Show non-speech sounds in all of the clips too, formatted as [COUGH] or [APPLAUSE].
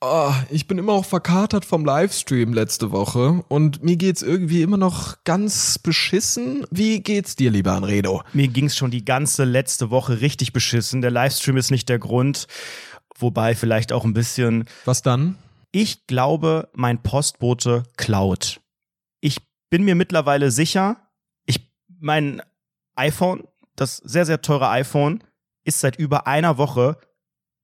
Oh, ich bin immer auch verkatert vom Livestream letzte Woche und mir geht's irgendwie immer noch ganz beschissen. Wie geht's dir, lieber Anredo? Mir ging's schon die ganze letzte Woche richtig beschissen. Der Livestream ist nicht der Grund, wobei vielleicht auch ein bisschen. Was dann? Ich glaube, mein Postbote klaut. Ich bin mir mittlerweile sicher, ich mein iPhone, das sehr sehr teure iPhone, ist seit über einer Woche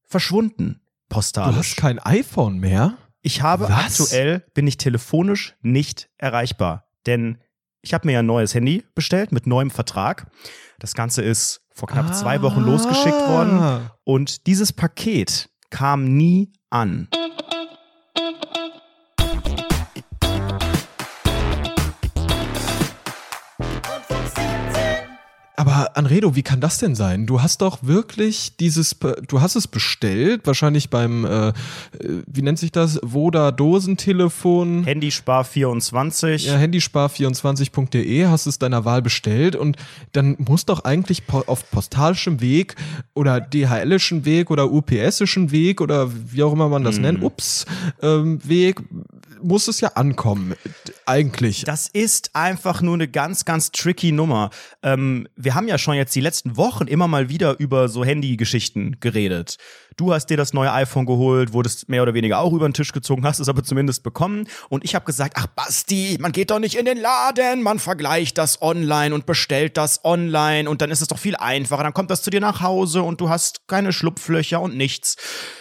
verschwunden postalisch. Du hast kein iPhone mehr? Ich habe Was? aktuell, bin ich telefonisch nicht erreichbar. Denn ich habe mir ja ein neues Handy bestellt mit neuem Vertrag. Das Ganze ist vor knapp zwei Wochen Ah. losgeschickt worden. Und dieses Paket kam nie an. Aber Anredo, wie kann das denn sein? Du hast doch wirklich dieses, du hast es bestellt, wahrscheinlich beim, äh, äh, wie nennt sich das, Voda Dosentelefon. Handyspar 24. Ja, handyspar24.de hast es deiner Wahl bestellt und dann muss doch eigentlich auf postalischem Weg oder DHLischen Weg oder UPSischen Weg oder wie auch immer man das nennt, ups, ähm, Weg, muss es ja ankommen. Eigentlich. Das ist einfach nur eine ganz, ganz tricky Nummer. Ähm, wir haben ja schon jetzt die letzten Wochen immer mal wieder über so Handy-Geschichten geredet. Du hast dir das neue iPhone geholt, wurdest mehr oder weniger auch über den Tisch gezogen, hast es aber zumindest bekommen. Und ich habe gesagt, ach Basti, man geht doch nicht in den Laden, man vergleicht das online und bestellt das online und dann ist es doch viel einfacher. Dann kommt das zu dir nach Hause und du hast keine Schlupflöcher und nichts.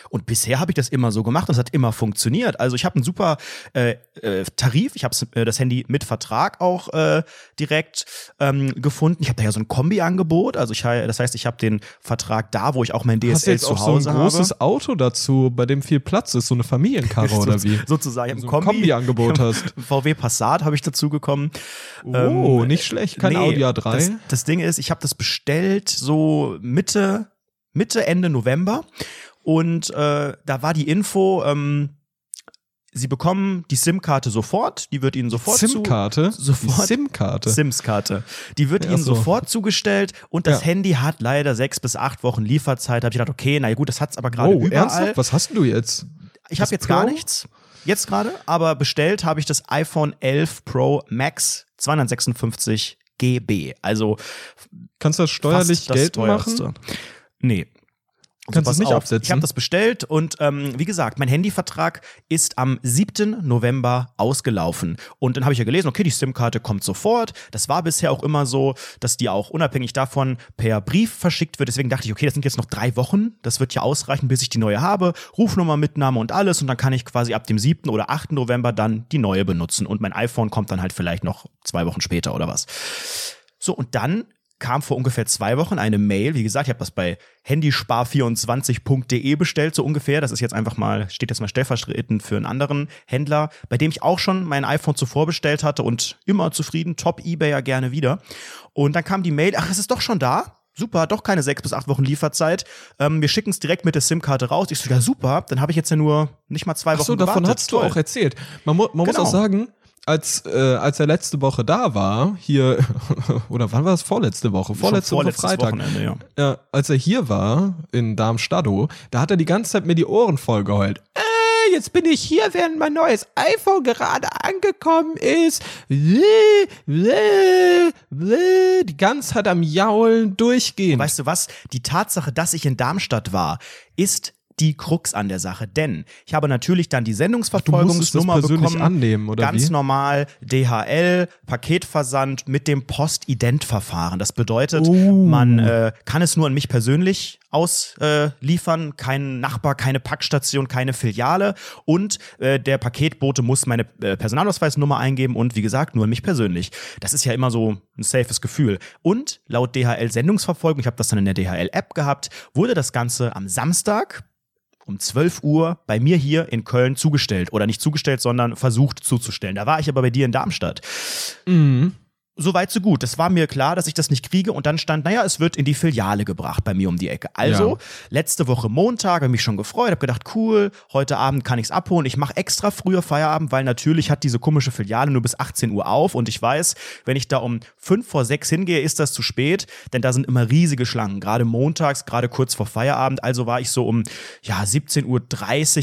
Und bisher habe ich das immer so gemacht es hat immer funktioniert. Also ich habe einen super äh, äh, Tarif, ich habe äh, das Handy mit Vertrag auch äh, direkt ähm, gefunden. Ich habe da ja so ein Kombi-Angebot. Also ich, das heißt, ich habe den Vertrag da, wo ich auch mein Hast du DSL jetzt zu auch so ein Hause großes habe. Auto dazu, bei dem viel Platz ist, so eine Familienkarre [LAUGHS] oder wie? Sozusagen So ein Kombi-Angebot hast. [LAUGHS] VW Passat habe ich dazu bekommen. Oh, nicht schlecht. Kein Audi A3. Das, das Ding ist, ich habe das bestellt so Mitte, Mitte, Ende November. Und äh, da war die Info, ähm, Sie bekommen die SIM-Karte sofort, die wird Ihnen sofort SIM-Karte? Sofort. SIM-Karte. Sims-Karte. Die wird Ja, Ihnen so. sofort zugestellt und das Ja. Handy hat leider sechs bis acht Wochen Lieferzeit. Da habe ich gedacht, okay, na ja, gut, das hat's aber gerade oh, überall. ernsthaft? Was hast du jetzt? Ich habe jetzt gar Pro? nichts. Jetzt gerade, aber bestellt habe ich das iPhone 11 Pro Max 256 GB. Also Kannst du das steuerlich das geltend teuerste. machen? Nee. Kannst du es nicht auf, absetzen? Ich habe das bestellt und ähm, wie gesagt, mein Handyvertrag ist am 7. November ausgelaufen. Und dann habe ich ja gelesen, okay, die SIM-Karte kommt sofort. Das war bisher auch immer so, dass die auch unabhängig davon per Brief verschickt wird. Deswegen dachte ich, okay, das sind jetzt noch drei Wochen. Das wird ja ausreichen, bis ich die neue habe. Rufnummer, Mitnahme und alles. Und dann kann ich quasi ab dem 7. oder 8. November dann die neue benutzen. Und mein iPhone kommt dann halt vielleicht noch zwei Wochen später oder was. So, und dann kam vor ungefähr zwei Wochen eine Mail. Wie gesagt, ich habe das bei handyspar24.de bestellt, so ungefähr. Das ist jetzt einfach mal, steht jetzt mal stellvertretend für einen anderen Händler, bei dem ich auch schon mein iPhone zuvor bestellt hatte und immer zufrieden, top Ebayer gerne wieder. Und dann kam die Mail, ach, es ist doch schon da. Super, doch keine sechs bis acht Wochen Lieferzeit. Ähm, wir schicken es direkt mit der SIM-Karte raus. Ich so, ja super, dann habe ich jetzt ja nur nicht mal zwei Ach Wochen so, davon gewartet. hast du auch erzählt. Man, mu man muss Genau. auch sagen, als, äh, als er letzte Woche da war, hier, [LAUGHS] oder wann war das? Vorletzte Woche? Vorletzte Woche Freitag. Ja. Ja, als er hier war, in Darmstadt, da hat er die ganze Zeit mir die Ohren voll geheult. Äh, jetzt bin ich hier, während mein neues iPhone gerade angekommen ist. Die ganze Zeit am Jaulen durchgehen. Weißt du was? Die Tatsache, dass ich in Darmstadt war, ist die Krux an der Sache. Denn ich habe natürlich dann die Sendungsverfolgungsnummer bekommen. annehmen, oder Ganz wie? normal DHL, Paketversand mit dem Postident-Verfahren. Das bedeutet, Oh. man äh, kann es nur an mich persönlich ausliefern, äh, kein Nachbar, keine Packstation, keine Filiale und äh, der Paketbote muss meine äh, Personalausweisnummer eingeben und wie gesagt nur an mich persönlich. Das ist ja immer so ein safes Gefühl. Und laut DHL Sendungsverfolgung, ich habe das dann in der DHL-App gehabt, wurde das Ganze am Samstag um 12 Uhr bei mir hier in Köln zugestellt. Oder nicht zugestellt, sondern versucht zuzustellen. Da war ich aber bei dir in Darmstadt. Mhm. Soweit so gut. Das war mir klar, dass ich das nicht kriege. Und dann stand, naja, es wird in die Filiale gebracht bei mir um die Ecke. Also, Ja. letzte Woche Montag, habe mich schon gefreut, habe gedacht, cool, heute Abend kann ich's abholen. Ich mache extra früher Feierabend, weil natürlich hat diese komische Filiale nur bis 18 Uhr auf. Und ich weiß, wenn ich da um 5 vor 6 hingehe, ist das zu spät, denn da sind immer riesige Schlangen. Gerade montags, gerade kurz vor Feierabend. Also war ich so um ja, 17.30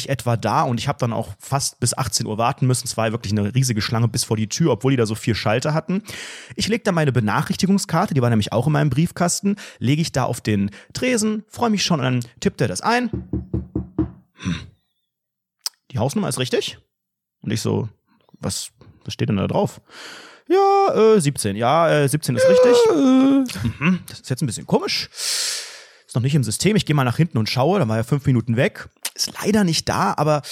Uhr etwa da und ich habe dann auch fast bis 18 Uhr warten müssen. Es war wirklich eine riesige Schlange bis vor die Tür, obwohl die da so vier Schalter hatten. Ich lege da meine Benachrichtigungskarte, die war nämlich auch in meinem Briefkasten, lege ich da auf den Tresen, freue mich schon und dann tippt er das ein. Hm. Die Hausnummer ist richtig. Und ich so, was, was steht denn da drauf? Ja, äh, 17. Ja, äh, 17 ist richtig. Mhm, das ist jetzt ein bisschen komisch. Ist noch nicht im System. Ich gehe mal nach hinten und schaue. Da war ja fünf Minuten weg. Ist leider nicht da, aber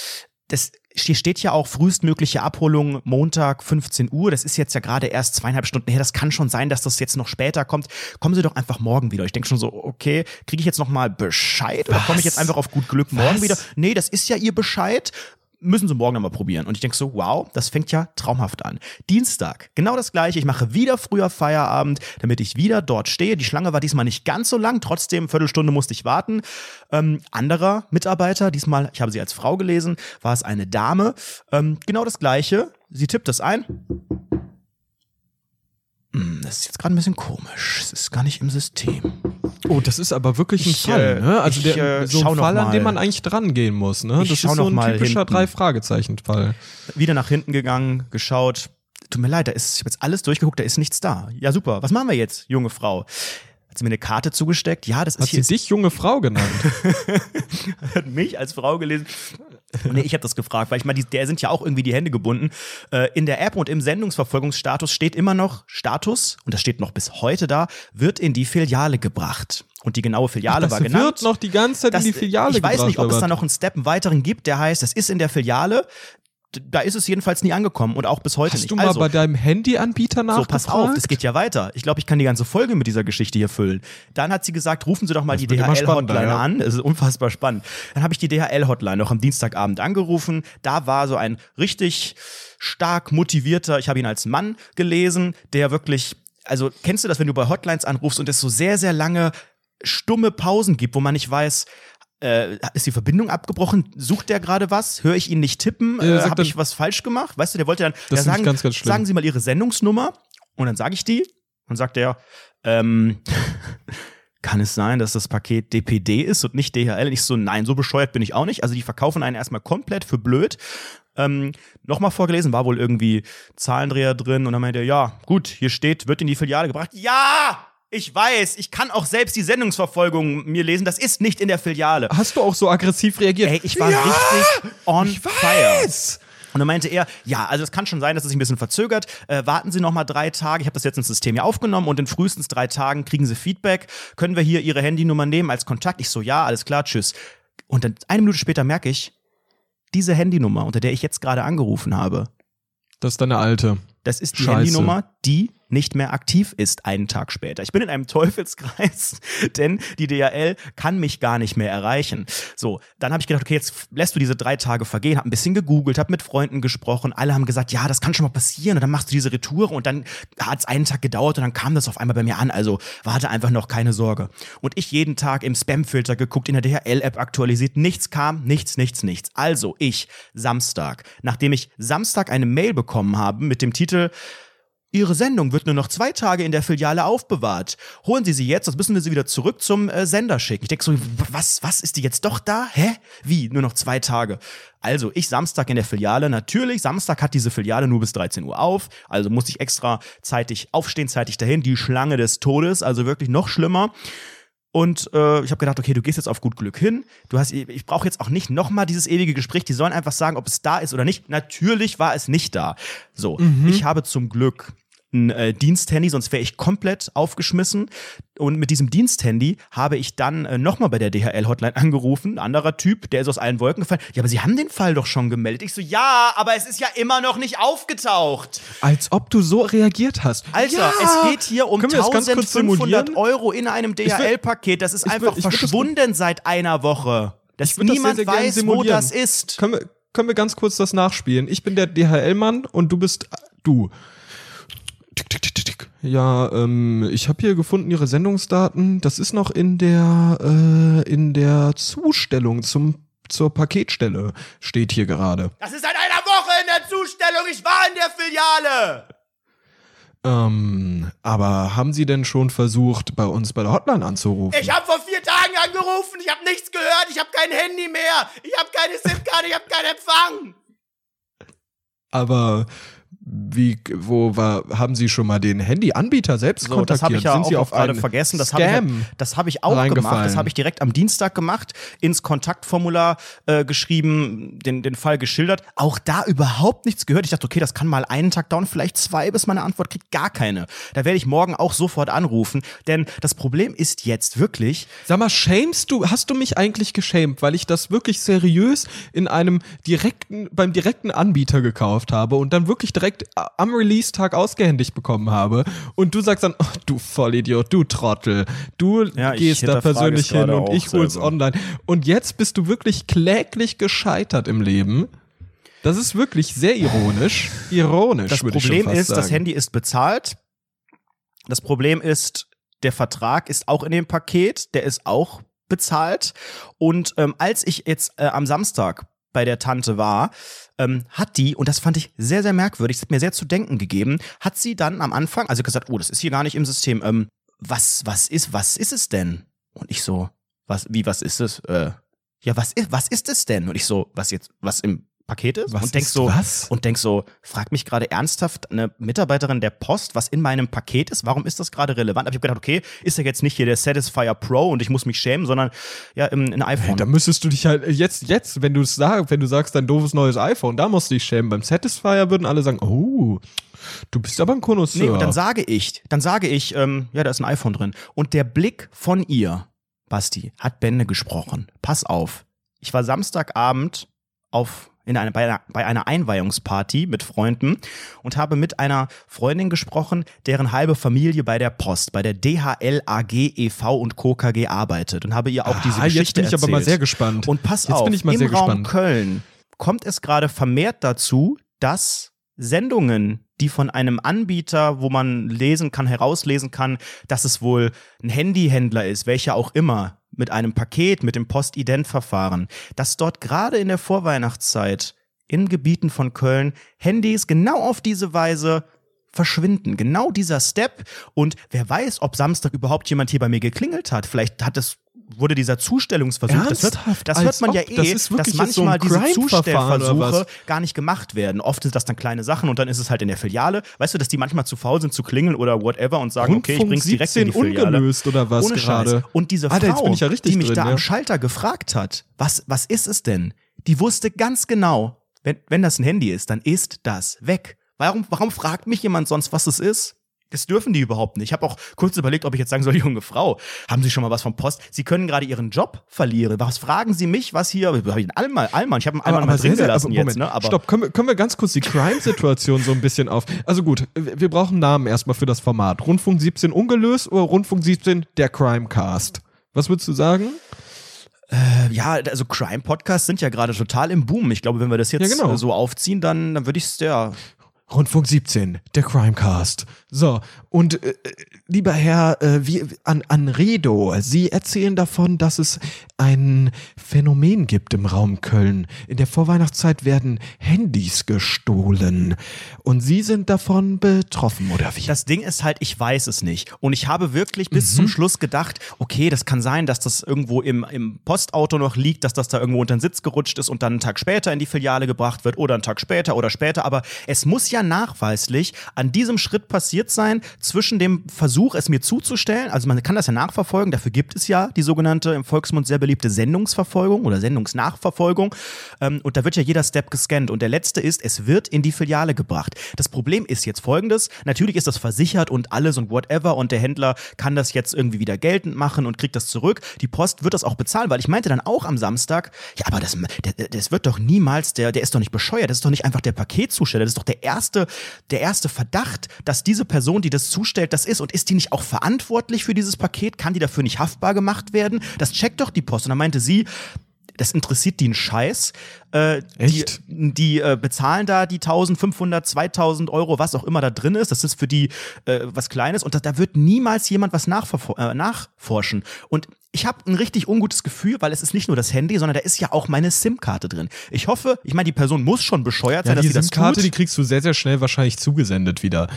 das hier steht ja auch frühestmögliche Abholung Montag 15 Uhr. Das ist jetzt ja gerade erst zweieinhalb Stunden her. Das kann schon sein, dass das jetzt noch später kommt. Kommen Sie doch einfach morgen wieder. Ich denke schon so, okay, kriege ich jetzt noch mal Bescheid oder komme ich jetzt einfach auf gut Glück morgen Was? wieder? Nee, das ist ja Ihr Bescheid. Müssen Sie morgen nochmal probieren. Und ich denke so, wow, das fängt ja traumhaft an. Dienstag, genau das gleiche. Ich mache wieder früher Feierabend, damit ich wieder dort stehe. Die Schlange war diesmal nicht ganz so lang, trotzdem Viertelstunde musste ich warten. Ähm, anderer Mitarbeiter, diesmal, ich habe sie als Frau gelesen, war es eine Dame. Ähm, genau das gleiche. Sie tippt das ein. Hm, Das ist jetzt gerade ein bisschen komisch. Es ist gar nicht im System. Oh, das ist aber wirklich ein Ich, Fall, äh, ne? Also ich, der, äh, so ein Fall, an dem man eigentlich dran gehen muss, ne? Ich das ist so ein typischer hinten. drei Fragezeichen Fall. wieder nach hinten gegangen, geschaut. Tut mir leid, da ist, ich habe jetzt alles durchgeguckt, da ist nichts da. Ja, super. Was machen wir jetzt, junge Frau? Hat sie mir eine Karte zugesteckt? Ja, das ist Hat hier sie dich junge Frau genannt? [LAUGHS] hat mich als Frau gelesen. [LAUGHS] Nee, ich habe das gefragt, weil ich meine, die, der sind ja auch irgendwie die Hände gebunden. Äh, in der App und im Sendungsverfolgungsstatus steht immer noch Status, und das steht noch bis heute da, wird in die Filiale gebracht. Und die genaue Filiale das war genannt. wird noch die ganze Zeit Das- in die Filiale Ich weiß gebracht, nicht, ob es da noch einen Step einen weiteren gibt, der heißt, es ist in der Filiale. Da ist es jedenfalls nie angekommen und auch bis heute Hast nicht. du mal also, bei deinem Handyanbieter so, nachgefragt? pass auf, das geht ja weiter. Ich glaube, ich kann die ganze Folge mit dieser Geschichte hier füllen. Dann hat sie gesagt, rufen Sie doch mal die immer spannender, DHL-Hotline ja. an. Das ist unfassbar spannend. Dann habe ich die DHL-Hotline noch am Dienstagabend angerufen. Da war so ein richtig stark motivierter, ich habe ihn als Mann gelesen, der wirklich, also kennst du das, wenn du bei Hotlines anrufst und es so sehr, sehr lange stumme Pausen gibt, wo man nicht weiß, äh, ist die Verbindung abgebrochen? Sucht der gerade was? Höre ich ihn nicht tippen? Ja, Äh, Habe ich was falsch gemacht? Weißt du, der wollte dann Das ja, sagen, ganz, ganz sagen Sie mal Ihre Sendungsnummer und dann sage ich die und sagt er, ähm, [LAUGHS] kann es sein, dass das Paket DPD ist und nicht DHL? Und ich so, nein, so bescheuert bin ich auch nicht. Also die verkaufen einen erstmal komplett für blöd. Ähm, Nochmal vorgelesen, war wohl irgendwie Zahlendreher drin und dann meinte er, ja, gut, hier steht, wird in die Filiale gebracht. Ja! Ich weiß, ich kann auch selbst die Sendungsverfolgung mir lesen. Das ist nicht in der Filiale. Hast du auch so aggressiv reagiert? Ey, ich war ja, richtig on ich fire. weiß. Und dann meinte er, ja, also es kann schon sein, dass es sich ein bisschen verzögert. Äh, warten Sie noch mal drei Tage. Ich habe das jetzt ins System ja aufgenommen und in frühestens drei Tagen kriegen Sie Feedback. Können wir hier Ihre Handynummer nehmen als Kontakt? Ich so, ja, alles klar, tschüss. Und dann eine Minute später merke ich, diese Handynummer, unter der ich jetzt gerade angerufen habe, Das ist deine alte. das ist die Scheiße. Handynummer, die nicht mehr aktiv ist einen Tag später. Ich bin in einem [LAUGHS] Teufelskreis, denn die DHL kann mich gar nicht mehr erreichen. So, dann habe ich gedacht, okay, jetzt lässt du diese drei Tage vergehen, habe ein bisschen gegoogelt, habe mit Freunden gesprochen, alle haben gesagt, ja, das kann schon mal passieren und dann machst du diese Retour und dann hat es einen Tag gedauert und dann kam das auf einmal bei mir an. Also warte einfach noch, keine Sorge. Und ich jeden Tag im Spamfilter geguckt, in der DHL-App aktualisiert, nichts kam, nichts, nichts, nichts. Also ich, Samstag, nachdem ich Samstag eine Mail bekommen habe mit dem Titel, Ihre Sendung wird nur noch zwei Tage in der Filiale aufbewahrt. Holen Sie sie jetzt, sonst müssen wir sie wieder zurück zum äh, Sender schicken. Ich denke so, was, was, ist die jetzt doch da? Hä? Wie? Nur noch zwei Tage. Also, ich Samstag in der Filiale. Natürlich, Samstag hat diese Filiale nur bis 13 Uhr auf. Also musste ich extra zeitig aufstehen, zeitig dahin. Die Schlange des Todes, also wirklich noch schlimmer. Und äh, ich habe gedacht, okay, du gehst jetzt auf gut Glück hin. Du hast, ich brauche jetzt auch nicht nochmal dieses ewige Gespräch. Die sollen einfach sagen, ob es da ist oder nicht. Natürlich war es nicht da. So, ich habe zum Glück ein äh, Diensthandy, sonst wäre ich komplett aufgeschmissen. Und mit diesem Diensthandy habe ich dann äh, nochmal bei der DHL-Hotline angerufen. Ein anderer Typ, der ist aus allen Wolken gefallen. Ja, aber Sie haben den Fall doch schon gemeldet. Ich so, ja, aber es ist ja immer noch nicht aufgetaucht. Als ob du so reagiert hast. Alter, ja. es geht hier um Können wir das ganz kurz 1500 simulieren? Euro in einem will- DHL-Paket. Das ist will- einfach das- verschwunden seit einer Woche. Dass würd das niemand sehr, sehr weiß, wo das ist. Können wir, können wir ganz kurz das nachspielen? Ich bin der DHL-Mann und du bist du. Tick, tick, tick, tick, tick. Ja, ähm, ich habe hier gefunden Ihre Sendungsdaten. Das ist noch in der äh, in der Zustellung zum zur Paketstelle steht hier gerade. Das ist seit einer Woche in der Zustellung. Ich war in der Filiale. Ähm, aber haben Sie denn schon versucht, bei uns bei der Hotline anzurufen? Ich habe vor vier Tagen angerufen. Ich habe nichts gehört. Ich habe kein Handy mehr. Ich habe keine SIM-Karte. Ich habe keinen Empfang. Aber wie, wo war, haben Sie schon mal den Handyanbieter selbst So, das kontaktiert? habe ich ja Sind auch Sie auf gerade vergessen. Das habe ich, das hab ich auch gemacht. Das habe ich direkt am Dienstag gemacht, ins Kontaktformular äh, geschrieben, den, den Fall geschildert. Auch da überhaupt nichts gehört. Ich dachte, okay, das kann mal einen Tag dauern, vielleicht zwei, bis meine Antwort kriegt. Gar keine. Da werde ich morgen auch sofort anrufen. Denn das Problem ist jetzt wirklich, Sag mal, shamest du, hast du mich eigentlich geschämt, weil ich das wirklich seriös in einem direkten, beim direkten Anbieter gekauft habe und dann wirklich direkt am Release-Tag ausgehändigt bekommen habe und du sagst dann, oh, du Vollidiot, du Trottel, du Ja, gehst da persönlich hin und ich hol's selber. online. Und jetzt bist du wirklich kläglich gescheitert im Leben. Das ist wirklich sehr ironisch. Ironisch, das würde ich schon Problem fast ist, sagen. das Handy ist bezahlt. Das Problem ist, der Vertrag ist auch in dem Paket, der ist auch bezahlt. Und ähm, als ich jetzt äh, am Samstag bei der Tante war, ähm, hat die, und das fand ich sehr, sehr merkwürdig, das hat mir sehr zu denken gegeben, hat sie dann am Anfang, also gesagt, oh, das ist hier gar nicht im System, ähm, was, was ist, was ist es denn? Und ich so, was, wie, was ist es? Äh, ja, was ist, was ist es denn? Und ich so, was jetzt, was im Paket ist? Was und denk ist so, was? und denk so, fragt mich gerade ernsthaft eine Mitarbeiterin der Post, was in meinem Paket ist? Warum ist das gerade relevant? Aber ich habe gedacht, okay, ist ja jetzt nicht hier der Satisfier Pro und ich muss mich schämen, sondern ja, ein iPhone. Da müsstest du dich halt jetzt, jetzt, wenn du es sagst, wenn du sagst, dein doofes neues iPhone, da musst du dich schämen. Beim Satisfier würden alle sagen, oh, du bist aber ein Konnoisseur. Nee, und dann sage ich, dann sage ich, ähm, ja, da ist ein iPhone drin. Und der Blick von ihr, Basti, hat Bände gesprochen. Pass auf. Ich war Samstagabend auf in eine, bei, einer, bei einer Einweihungsparty mit Freunden und habe mit einer Freundin gesprochen, deren halbe Familie bei der Post, bei der DHL AG e.V. und Co. KG arbeitet und habe ihr auch diese Ah, jetzt Geschichte bin ich aber mal erzählt. sehr gespannt. Und pass Jetzt auf, bin ich mal im sehr Raum gespannt. Köln kommt es gerade vermehrt dazu, dass Sendungen, die von einem Anbieter, wo man lesen kann, herauslesen kann, dass es wohl ein Handyhändler ist, welcher auch immer, mit einem Paket, mit dem Postident-Verfahren, dass dort gerade in der Vorweihnachtszeit in Gebieten von Köln Handys genau auf diese Weise verschwinden. Genau dieser Step. Und wer weiß, ob Samstag überhaupt jemand hier bei mir geklingelt hat. Vielleicht hat es wurde dieser Zustellungsversuch, das Ernsthaft? das Als hört man ja ob? eh, Das dass jetzt so manchmal diese Zustellversuche gar nicht gemacht werden. Oft sind das dann kleine Sachen und dann ist es halt in der Filiale. Weißt du, dass die manchmal zu faul sind zu klingeln oder whatever und sagen, okay, ich Rundfunk bring's direkt in die 17 Filiale. ungelöst oder was Ohne gerade? Scheiß. Und diese Alter, Frau, bin ich ja die mich drin, da ja. am Schalter gefragt hat, was, was ist es denn? Die wusste ganz genau, wenn, wenn das ein Handy ist, dann ist das weg. Warum, warum fragt mich jemand sonst, was es ist? Das dürfen die überhaupt nicht. Ich habe auch kurz überlegt, ob ich jetzt sagen soll, [LAUGHS] junge Frau, haben Sie schon mal was vom Post? Sie können gerade Ihren Job verlieren. Was fragen Sie mich, was hier? Hab ich einen Allmann, Allmann. Ich habe einen Allmann mal drin gelassen jetzt, ne? Aber Stopp, können wir, können wir ganz kurz die Crime-Situation so ein bisschen auf. Also gut, wir brauchen Namen erstmal für das Format. Rundfunk 17 ungelöst oder Rundfunk 17 der Crime-Cast? Was würdest du sagen? Äh, ja, also Crime-Podcasts sind ja gerade total im Boom. Ich glaube, wenn wir das jetzt Ja, genau. so aufziehen, dann, dann würde ich es ja. Rundfunk 17, der Crimecast. So, und äh, lieber Herr äh, wie, an, Anredo, Sie erzählen davon, dass es ein Phänomen gibt im Raum Köln. In der Vorweihnachtszeit werden Handys gestohlen. Und Sie sind davon betroffen, oder wie? Das Ding ist halt, ich weiß es nicht. Und ich habe wirklich bis Mhm. zum Schluss gedacht, okay, das kann sein, dass das irgendwo im, im Postauto noch liegt, dass das da irgendwo unter den Sitz gerutscht ist und dann einen Tag später in die Filiale gebracht wird oder einen Tag später oder später. Aber es muss ja nachweislich an diesem Schritt passiert sein, zwischen dem Versuch, es mir zuzustellen, also man kann das ja nachverfolgen, dafür gibt es ja die sogenannte im Volksmund sehr beliebte Sendungsverfolgung oder Sendungsnachverfolgung. Ähm, und da wird ja jeder Step gescannt. Und der letzte ist, es wird in die Filiale gebracht. Das Problem ist jetzt folgendes: Natürlich ist das versichert und alles und whatever und der Händler kann das jetzt irgendwie wieder geltend machen und kriegt das zurück. Die Post wird das auch bezahlen, weil ich meinte dann auch am Samstag, ja, aber das, das wird doch niemals, der, der ist doch nicht bescheuert, das ist doch nicht einfach der Paketzusteller, das ist doch der erste, der erste Verdacht, dass diese Person, die das zustellt, das ist. Und ist die nicht auch verantwortlich für dieses Paket? Kann die dafür nicht haftbar gemacht werden? Das checkt doch die Post. Und dann meinte sie, das interessiert die einen Scheiß. Äh, Echt? Die, die äh, bezahlen da die 1500, 2000 Euro, was auch immer da drin ist. Das ist für die äh, was Kleines und da, da wird niemals jemand was äh, nachforschen. Und ich habe ein richtig ungutes Gefühl, weil es ist nicht nur das Handy, sondern da ist ja auch meine SIM-Karte drin. Ich hoffe, ich meine, die Person muss schon bescheuert Ja, sein, dass die sie das SIM-Karte, tut. die kriegst du sehr, sehr schnell wahrscheinlich zugesendet wieder.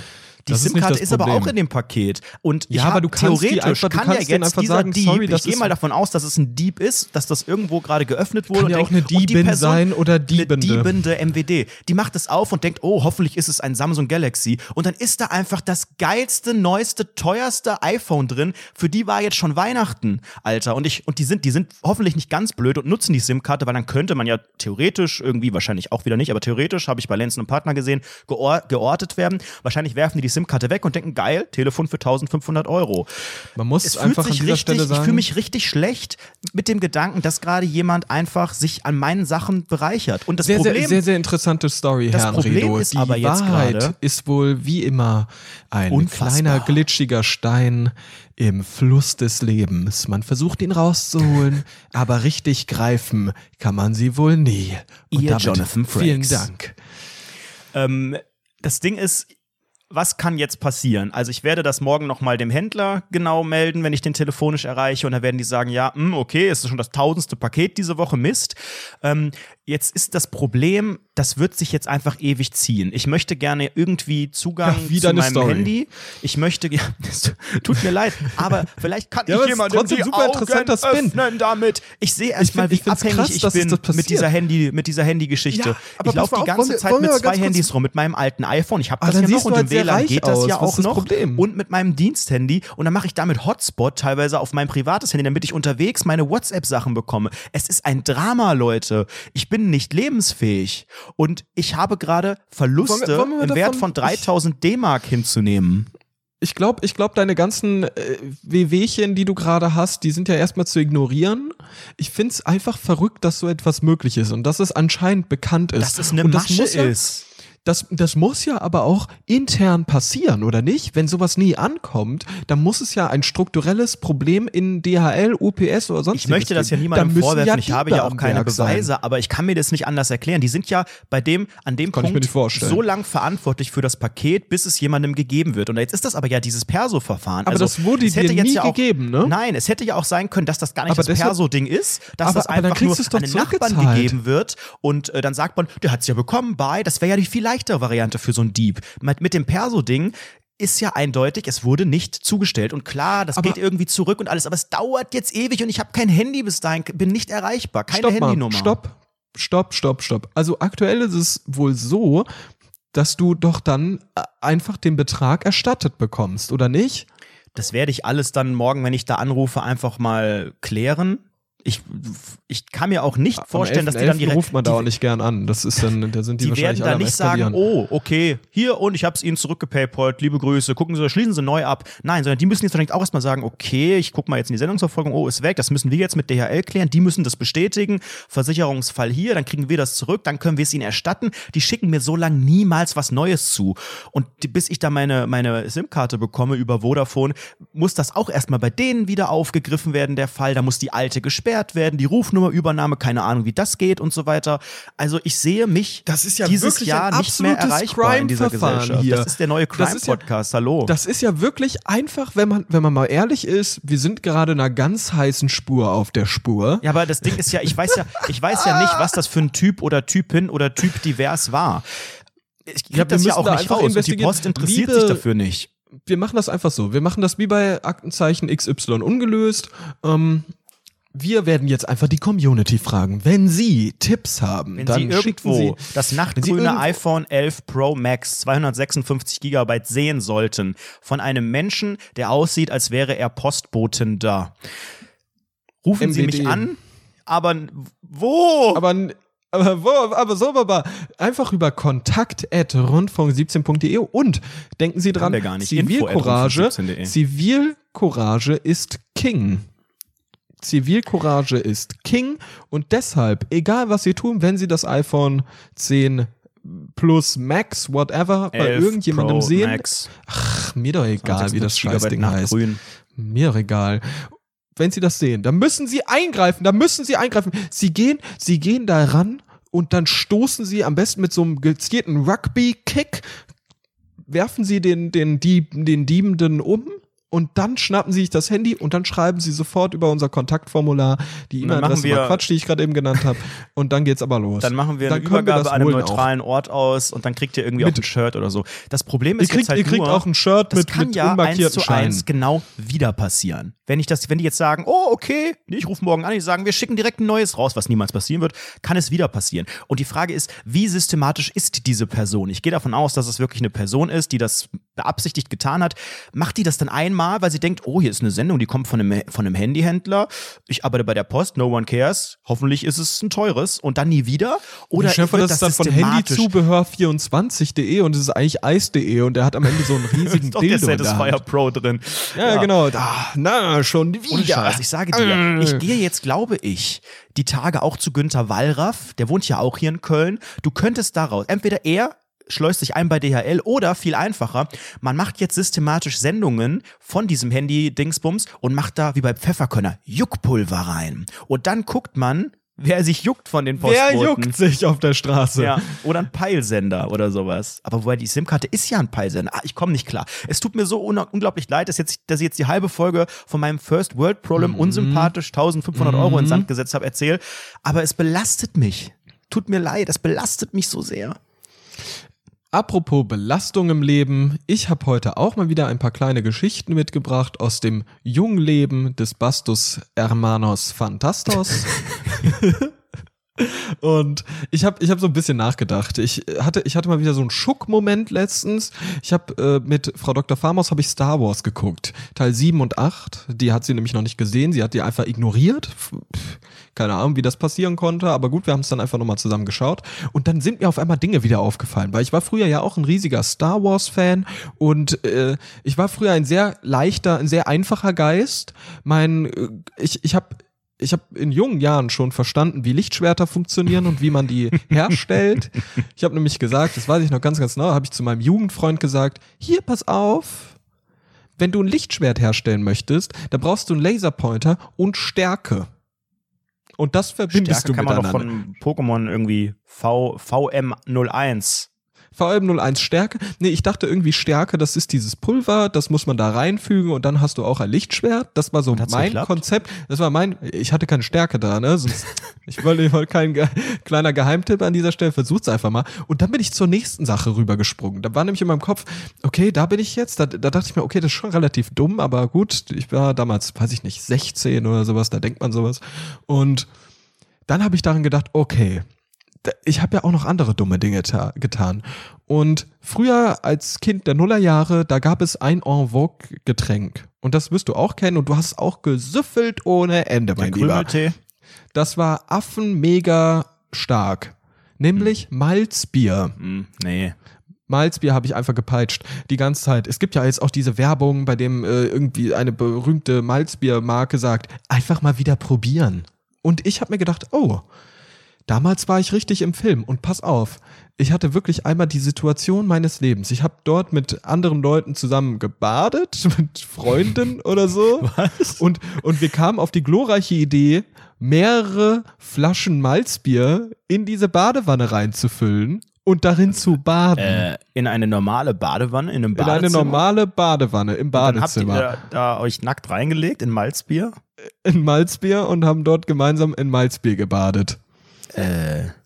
Die SIM-Karte das ist, aber auch in dem Paket. Und Ja, aber du kannst die theoretisch einfach- du kann ja kannst denen jetzt einfach dieser sagen, Dieb, sorry, ich gehe ist- mal davon aus, dass es ein Dieb ist, dass das irgendwo gerade geöffnet wurde. Kann und ja auch denkt, eine die Diebin Person- sein oder Diebende. diebende MWD. Die macht es auf und denkt, oh, hoffentlich ist es ein Samsung Galaxy. Und dann ist da einfach das geilste, neueste, teuerste iPhone drin. Für die war jetzt schon Weihnachten, Alter. Und ich, und die sind, die sind hoffentlich nicht ganz blöd und nutzen die SIM-Karte, weil dann könnte man ja theoretisch, irgendwie, wahrscheinlich auch wieder nicht, aber theoretisch, habe ich bei Lenzen und Partner gesehen, geor geortet werden. Wahrscheinlich werfen die die SIM-Karte weg und denken, geil, Telefon für 1500 Euro. Man muss Es einfach an dieser richtig, Stelle ich sagen. fühle mich richtig schlecht mit dem Gedanken, dass gerade jemand einfach sich an meinen Sachen bereichert. Und das sehr, Problem, sehr, sehr, sehr interessante Story, Das Herrn Problem Redo. ist Die aber jetzt Wahrheit gerade- ist wohl wie immer ein Unfassbar. kleiner glitschiger Stein im Fluss des Lebens. Man versucht ihn rauszuholen, [LAUGHS] aber richtig greifen kann man sie wohl nie. Und Ihr damit Jonathan vielen Frakes. Dank. Ähm, das Ding ist, was kann jetzt passieren? Also ich werde das morgen nochmal dem Händler genau melden, wenn ich den telefonisch erreiche und dann werden die sagen, ja, hm, okay, es ist schon das tausendste Paket diese Woche, Mist. Ähm, jetzt ist das Problem, das wird sich jetzt einfach ewig ziehen. Ich möchte gerne irgendwie Zugang Ja, zu meinem Story. Handy. Ich möchte, ja, [LAUGHS] das tut mir leid, aber vielleicht kann [LAUGHS] Ja, ich jemandem trotzdem die super interessanter Spin. öffnen damit. Ich sehe erstmal, wie abhängig krass, ich bin das mit dieser Handy, mit dieser Handygeschichte. Ja, ich laufe die ganze wir- Zeit mit zwei Handys rum, mit meinem alten iPhone. Ich habe Aber das ja noch und halt im sehr WLAN geht das aus. ja Was auch das noch. Problem? Und mit meinem Diensthandy und dann mache ich damit Hotspot teilweise auf mein privates Handy, damit ich unterwegs meine WhatsApp-Sachen bekomme. Es ist ein Drama, Leute. Ich bin nicht lebensfähig und ich habe gerade Verluste Wollen wir- wollen wir im Wert von 3000 D-Mark hinzunehmen. Ich glaube, ich glaub, deine ganzen äh, Wehwehchen, die du gerade hast, die sind ja erstmal zu ignorieren. Ich find's einfach verrückt, dass so etwas möglich ist und dass es anscheinend bekannt ist. Dass es eine und das Masche ja, ist. Das, das muss ja aber auch intern passieren, oder nicht? Wenn sowas nie ankommt, dann muss es ja ein strukturelles Problem in DHL, UPS oder sonst Ich möchte das ja niemandem vorwerfen, ja ich habe ja auch keine Werk sein. Beweise, aber ich kann mir das nicht anders erklären. Die sind ja bei dem, an dem Kann Punkt nicht so lang verantwortlich für das Paket, bis es jemandem gegeben wird. Und jetzt ist das aber ja dieses Perso-Verfahren. Aber also, das wurde es hätte dir jetzt nie ja auch, gegeben, ne? Nein, es hätte ja auch sein können, dass das gar nicht Aber das Perso-Ding ist, dass Aber- das einfach nur an den Nachbarn gegeben wird und äh, dann sagt man, der hat es ja bekommen, bye. Das wäre ja die viel leichtere Variante für so einen Dieb. Mit, mit dem Perso-Ding ist ja eindeutig, es wurde nicht zugestellt. Und klar, das Aber- geht irgendwie zurück und alles, aber es dauert jetzt ewig und ich habe kein Handy bis dahin, bin nicht erreichbar, keine stopp Handynummer. Mal, stopp, stopp, stopp, stopp. Also aktuell ist es wohl so, dass du doch dann äh, einfach den Betrag erstattet bekommst, oder nicht? Das werde ich alles dann morgen, wenn ich da anrufe, einfach mal klären. Ich, ich kann mir auch nicht vorstellen, dass die dann direkt. ruft man da auch nicht gern an. Das ist dann, da sind die, die wahrscheinlich werden da nicht sagen, oh, okay, hier und ich habe es ihnen zurückgepaypalt, liebe Grüße, gucken Sie, schließen Sie neu ab. Nein, sondern die müssen jetzt vielleicht auch erstmal sagen, okay, ich gucke mal jetzt in die Sendungsverfolgung, oh, ist weg, das müssen wir jetzt mit DHL klären, die müssen das bestätigen, Versicherungsfall hier, dann kriegen wir das zurück, dann können wir es ihnen erstatten. Die schicken mir so lange niemals was Neues zu. Und die, bis ich da meine, meine SIM-Karte bekomme über Vodafone, muss das auch erstmal bei denen wieder aufgegriffen werden, der Fall. Da muss die alte gesperrt werden, die Rufnummerübernahme, keine Ahnung, wie das geht und so weiter. Also ich sehe mich Das ist ja dieses Jahr nicht mehr erreichbar in dieser Crime-Verfahren Gesellschaft. hier. Das ist der neue ist ja- Crime-Podcast, hallo. Das ist ja wirklich einfach, wenn man, wenn man mal ehrlich ist, wir sind gerade in einer ganz heißen Spur auf der Spur. Ja, aber das Ding ist ja, ich weiß ja, ich weiß ja nicht, was das für ein Typ oder Typin oder Typ divers war. Ich wir das ja auch da nicht raus und die. Post interessiert Liebe- sich dafür nicht. wir machen das einfach so. Wir machen das wie bei Aktenzeichen XY ungelöst. Ähm, wir werden jetzt einfach die Community fragen. Wenn Sie Tipps haben, Wenn dann Sie schicken irgendwo Sie. das Sie nachtgrüne iPhone 11 Pro Max 256 Gigabyte sehen sollten von einem Menschen, der aussieht, als wäre er Postbotender, rufen Sie MWD. mich an. Aber wo? Aber, aber, wo, aber so, aber einfach über kontakt.rundfunk17.de und denken Sie dran, Zivilcourage, rundfunk17.de. Zivilcourage ist King. Zivilcourage ist King und deshalb, egal was Sie tun, wenn Sie das iPhone 10 Plus Max, whatever, bei 11 irgendjemandem Pro sehen, Max, ach, mir doch egal, wie das 256 Scheißding heißt. nachtgrün. Mir doch egal. wenn Sie das sehen, dann müssen Sie eingreifen, da müssen Sie eingreifen. Sie gehen, Sie gehen da ran und dann stoßen Sie am besten mit so einem gezielten Rugby-Kick, werfen Sie den, den, Dieb, den Diebenden um und dann schnappen sie sich das Handy und dann schreiben sie sofort über unser Kontaktformular die E-Mail-Adresse wir- war Quatsch, die ich gerade eben genannt habe. Und dann geht's aber los. Dann machen wir eine Dann wir Übergabe das an einem neutralen Ort aus und dann kriegt ihr irgendwie Mit- auch ein Shirt oder so. Das Problem ihr ist kriegt, jetzt halt ihr kriegt nur, auch ein Shirt das mit, kann mit ja eins unmarkierten zu Scheinen. eins genau wieder passieren. Wenn ich das, wenn die jetzt sagen, oh okay, nee, ich rufe morgen an, die sagen, wir schicken direkt ein neues raus, was niemals passieren wird, kann es wieder passieren. Und die Frage ist, wie systematisch ist diese Person? Ich gehe davon aus, dass es wirklich eine Person ist, die das beabsichtigt getan hat. Macht die das dann einmal, weil sie denkt, oh, hier ist eine Sendung, die kommt von einem, von einem Handyhändler. Ich arbeite bei der Post, no one cares. Hoffentlich ist es ein teures und dann nie wieder. Oder ich wird das ist dann von systematisch- handyzubehör24.de und es ist eigentlich eis.de und der hat am Ende so einen [LAUGHS] riesigen Ist doch Dildo der Satisfier Hand. Pro drin. Ja, genau. Da, na, schon wieder. Ohne Scheiß, ich sage dir, Äh. ich gehe jetzt, glaube ich, die Tage auch zu Günther Wallraff, der wohnt ja auch hier in Köln. Du könntest daraus, entweder er schleust sich ein bei DHL oder viel einfacher, man macht jetzt systematisch Sendungen von diesem Handy-Dingsbums und macht da, wie bei Pfefferkönner, Juckpulver rein. Und dann guckt man, wer sich juckt von den Wer Postboten. juckt sich auf der Straße? Ja, oder ein Peilsender oder sowas. Aber wobei die SIM-Karte ist ja ein Peilsender. Ah, ich komme nicht klar. Es tut mir so un unglaublich leid, dass, jetzt, dass ich jetzt die halbe Folge von meinem First World Problem unsympathisch 1500 Euro in den Sand gesetzt habe, erzähl. Aber es belastet mich. Tut mir leid, es belastet mich so sehr. Apropos Belastung im Leben, ich habe heute auch mal wieder ein paar kleine Geschichten mitgebracht aus dem Jungleben des Bastus Hermanos Fantastos. [LAUGHS] Und ich habe ich hab so ein bisschen nachgedacht. Ich hatte, ich hatte mal wieder so einen Schuck-Moment letztens. Ich habe äh, mit Frau Dr. Farmers habe ich Star Wars geguckt. Teil 7 und 8. Die hat sie nämlich noch nicht gesehen. Sie hat die einfach ignoriert. Keine Ahnung, wie das passieren konnte. Aber gut, wir haben es dann einfach nochmal zusammen geschaut. Und dann sind mir auf einmal Dinge wieder aufgefallen. Weil ich war früher ja auch ein riesiger Star Wars-Fan. Und äh, ich war früher ein sehr leichter, ein sehr einfacher Geist. Mein, äh, ich, ich habe ich habe in jungen Jahren schon verstanden, wie Lichtschwerter funktionieren und wie man die [LAUGHS] herstellt. Ich habe nämlich gesagt, das weiß ich noch ganz, ganz genau, habe ich zu meinem Jugendfreund gesagt, hier, pass auf, wenn du ein Lichtschwert herstellen möchtest, da brauchst du einen Laserpointer und Stärke. Und das verbindest Stärke du kann man doch miteinander. von Pokémon irgendwie v, VM01. VM01 Stärke. Nee, ich dachte irgendwie Stärke, das ist dieses Pulver, das muss man da reinfügen und dann hast du auch ein Lichtschwert. Das war so hat's mein geklappt? Konzept. Das war mein, ich hatte keine Stärke da, ne? Sonst, [LAUGHS] ich wollte, ich wollte kein ge kleiner Geheimtipp an dieser Stelle, versucht's einfach mal. Und dann bin ich zur nächsten Sache rübergesprungen. Da war nämlich in meinem Kopf, okay, da bin ich jetzt, da, da dachte ich mir, okay, das ist schon relativ dumm, aber gut, ich war damals, weiß ich nicht, 16 oder sowas, da denkt man sowas. Und dann habe ich daran gedacht, okay, ich habe ja auch noch andere dumme Dinge ta- getan. Und früher als Kind der Nullerjahre, da gab es ein En vogue Getränk. Und das wirst du auch kennen und du hast auch gesüffelt ohne Ende, mein Lieber. Krümeltee. Das war Affen mega stark. Nämlich Malzbier. Hm, nee. Malzbier habe ich einfach gepeitscht. Die ganze Zeit. Es gibt ja jetzt auch diese Werbung, bei dem äh, irgendwie eine berühmte Malzbiermarke sagt, einfach mal wieder probieren. Und ich habe mir gedacht, oh, damals war ich richtig im Film. Und pass auf, ich hatte wirklich einmal die Situation meines Lebens. Ich habe dort mit anderen Leuten zusammen gebadet, [LAUGHS] mit Freunden oder so. [LAUGHS] Was? Und, und wir kamen auf die glorreiche Idee, mehrere Flaschen Malzbier in diese Badewanne reinzufüllen und darin zu baden. Äh, in eine normale Badewanne, in einem in Badezimmer. eine normale Badewanne im Dann habt ihr Badezimmer. da, da euch nackt reingelegt in Malzbier? In Malzbier und haben dort gemeinsam in Malzbier gebadet. Äh.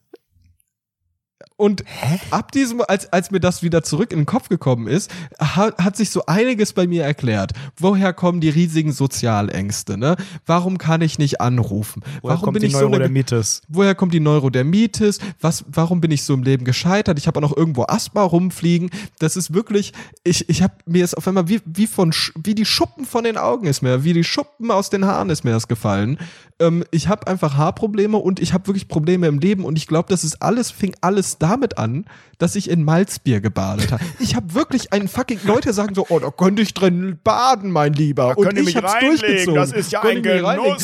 Und ab diesem, als, als mir das wieder zurück in den Kopf gekommen ist, hat, hat sich so einiges bei mir erklärt. Woher kommen die riesigen Sozialängste, ne? Warum kann ich nicht anrufen? Woher Warum kommt bin die ich so eine Neurodermitis? Woher kommt die Neurodermitis? Was, warum bin ich so im Leben gescheitert? Ich habe auch noch irgendwo Asthma rumfliegen. Das ist wirklich, ich, ich habe mir es auf einmal wie, wie von, wie die Schuppen von den Augen ist mir, wie die Schuppen aus den Haaren ist mir das gefallen. Ähm, ich habe einfach Haarprobleme und ich habe wirklich Probleme im Leben und ich glaube, das ist alles, fing alles damit an, dass ich in Malzbier gebadet habe. Ich habe wirklich einen fucking, Leute sagen so, oh, da könnte ich drin baden, mein Lieber. und ich hab's durchgezogen. Könnt ihr mich reinlegen?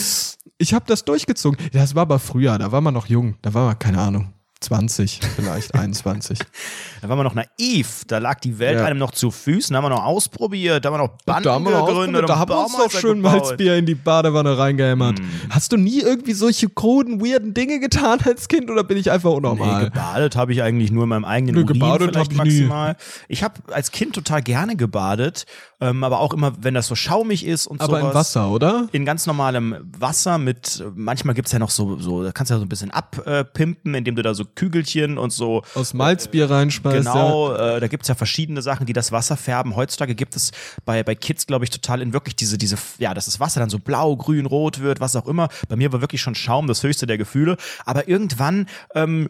Ich habe das durchgezogen. Das war aber früher, da war man noch jung, da war man, keine Ahnung, 20, vielleicht [LAUGHS] 21. Da waren wir noch naiv, da lag die Welt Ja. einem noch zu Füßen, da haben wir noch ausprobiert, da haben wir noch Banden da haben wir noch gegründet, da haben wir uns doch Baumhäuser schön. Malzbier in die Badewanne reingehämmert. Hm. Hast du nie irgendwie solche kruden, weirden Dinge getan als Kind oder bin ich einfach Nee, unnormal? gebadet habe ich eigentlich nur in meinem eigenen Nee, Urin gebadet vielleicht ich nie. maximal. Ich habe als Kind total gerne gebadet, ähm, aber auch immer, wenn das so schaumig ist und aber sowas. im Wasser, oder? In ganz normalem Wasser mit, manchmal gibt's ja noch so, so, da kannst du ja so ein bisschen abpimpen, indem du da so Kügelchen und so Aus Malzbier reinschmeißt. Ja. Genau, äh, da gibt's ja verschiedene Sachen, die das Wasser färben. Heutzutage gibt es bei, bei Kids, glaube ich, total in wirklich diese, diese, ja, dass das Wasser dann so blau, grün, rot wird, was auch immer. Bei mir war wirklich schon Schaum das höchste der Gefühle. Aber irgendwann, ähm,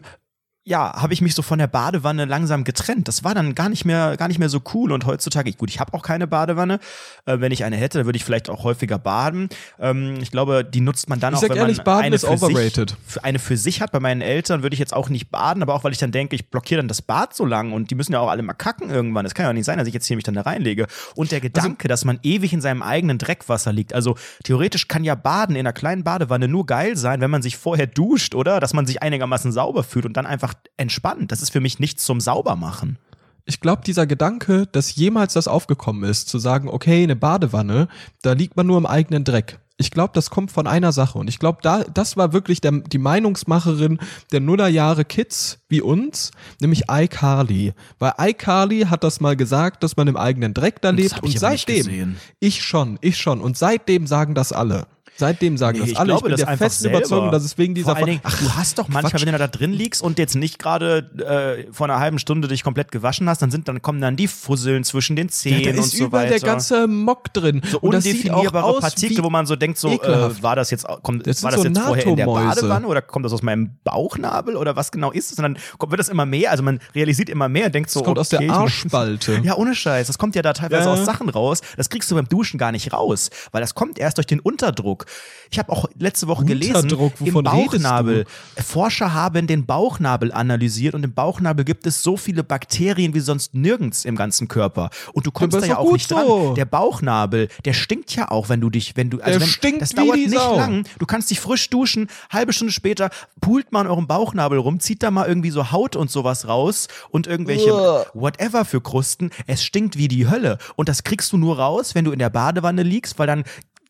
ja, habe ich mich so von der Badewanne langsam getrennt. Das war dann gar nicht mehr, gar nicht mehr so cool. Und heutzutage, gut, ich habe auch keine Badewanne. Äh, wenn ich eine hätte, dann würde ich vielleicht auch häufiger baden. Ähm, ich glaube, die nutzt man dann Ich auch, wenn ehrlich, man Baden eine ist für. Sich, für eine für sich hat. Bei meinen Eltern würde ich jetzt auch nicht baden, aber auch weil ich dann denke, ich blockiere dann das Bad so lang und die müssen ja auch alle mal kacken irgendwann. Das kann ja auch nicht sein, dass ich jetzt hier mich dann da reinlege. Und der Also Gedanke, dass man ewig in seinem eigenen Dreckwasser liegt. Also theoretisch kann ja Baden in einer kleinen Badewanne nur geil sein, wenn man sich vorher duscht, oder? Dass man sich einigermaßen sauber fühlt und dann einfach entspannt. Das ist für mich nichts zum Saubermachen. Ich glaube, dieser Gedanke, dass jemals das aufgekommen ist, zu sagen, okay, eine Badewanne, da liegt man nur im eigenen Dreck. Ich glaube, das kommt von einer Sache. Und ich glaube, da, das war wirklich der, die Meinungsmacherin der Nullerjahre Kids wie uns, nämlich iCarly. Weil iCarly hat das mal gesagt, dass man im eigenen Dreck da lebt. Und seitdem, ich schon, ich schon. Und seitdem sagen das alle. Seitdem sagen Nee, das ich alle. glaube, ich bin das der festen. Überzeugung, dass es wegen dieser Vor allen Dingen, Ach, du hast doch manchmal, Quatsch. wenn du da drin liegst und jetzt nicht gerade äh, vor einer halben Stunde dich komplett gewaschen hast, dann sind dann kommen dann die Fusseln zwischen den ja, Zähnen da und ist so überall weiter. der ganze Mock drin. so und das undefinierbare Partikel, wo man so denkt, so äh, war das jetzt kommt, Das war das so jetzt vorher in der. Badewanne oder kommt das aus meinem Bauchnabel oder was genau ist es? Und dann kommt, wird das immer mehr, also man realisiert immer mehr, denkt so, Das kommt aus der okay, ich- Arschspalte. [LAUGHS] Ja, ohne Scheiß. Das kommt ja da teilweise Ja. aus Sachen raus. Das kriegst du beim Duschen gar nicht raus, weil das kommt erst durch den Unterdruck. Ich habe auch letzte Woche gelesen, Unterdruck? im Bauchnabel. Forscher haben den Bauchnabel analysiert und im Bauchnabel gibt es so viele Bakterien wie sonst nirgends im ganzen Körper. Und du kommst da ja auch nicht dran. so. Der Bauchnabel, der stinkt ja auch, wenn du dich, wenn du, also Der wenn, stinkt das dauert nicht Sau. lang. Du kannst dich frisch duschen, halbe Stunde später pult man eurem Bauchnabel rum, zieht da mal irgendwie so Haut und sowas raus und irgendwelche Uah. whatever für Krusten. Es stinkt wie die Hölle. Und das kriegst du nur raus, wenn du in der Badewanne liegst, weil dann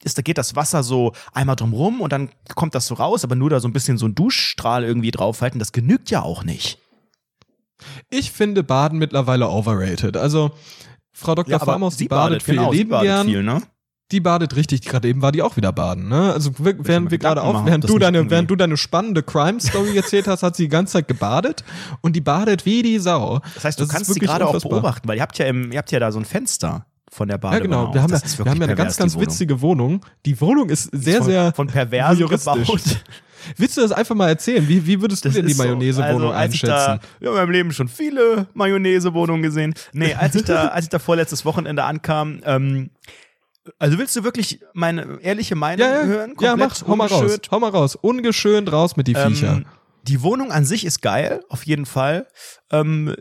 ist, da geht das Wasser so einmal drum rum und dann kommt das so raus, aber nur da so ein bisschen so ein Duschstrahl irgendwie draufhalten, das genügt ja auch nicht. Ich finde Baden mittlerweile overrated. Also, Frau Dr. Farmhaus, die badet, für genau, ihr Leben badet gern. viel, ne? Die badet richtig. Gerade eben war die auch wieder baden. Ne? Also während wir gerade auf, während du das deine, während du deine spannende Crime-Story erzählt hast, hat sie die ganze Zeit gebadet und die badet wie die Sau. Das heißt, du ist kannst sie gerade auch beobachten, weil ihr habt ja im, ihr habt ja da so ein Fenster von der Ja, Badewanne genau. aus. Wir haben, ja, Das wir haben ja eine ganz, pervers, ganz Wohnung. witzige Wohnung. Die Wohnung ist sehr, von, sehr von voyeuristisch. gebaut. [LAUGHS] Willst du das einfach mal erzählen? Wie, wie würdest du Das denn die ist so. Mayonnaise-Wohnung also, ich einschätzen? Da, ich habe in meinem Leben schon viele Mayonnaise-Wohnungen gesehen. Nee, als ich da, [LAUGHS] als ich da vorletztes Wochenende ankam, ähm, also willst du wirklich meine ehrliche Meinung ja, ja, hören? ja, Komplett mach, hau mal raus. ungeschönt? Hau mal raus. Ungeschönt raus mit die Viecher. Ähm, die Wohnung an sich ist geil, auf jeden Fall. Ähm,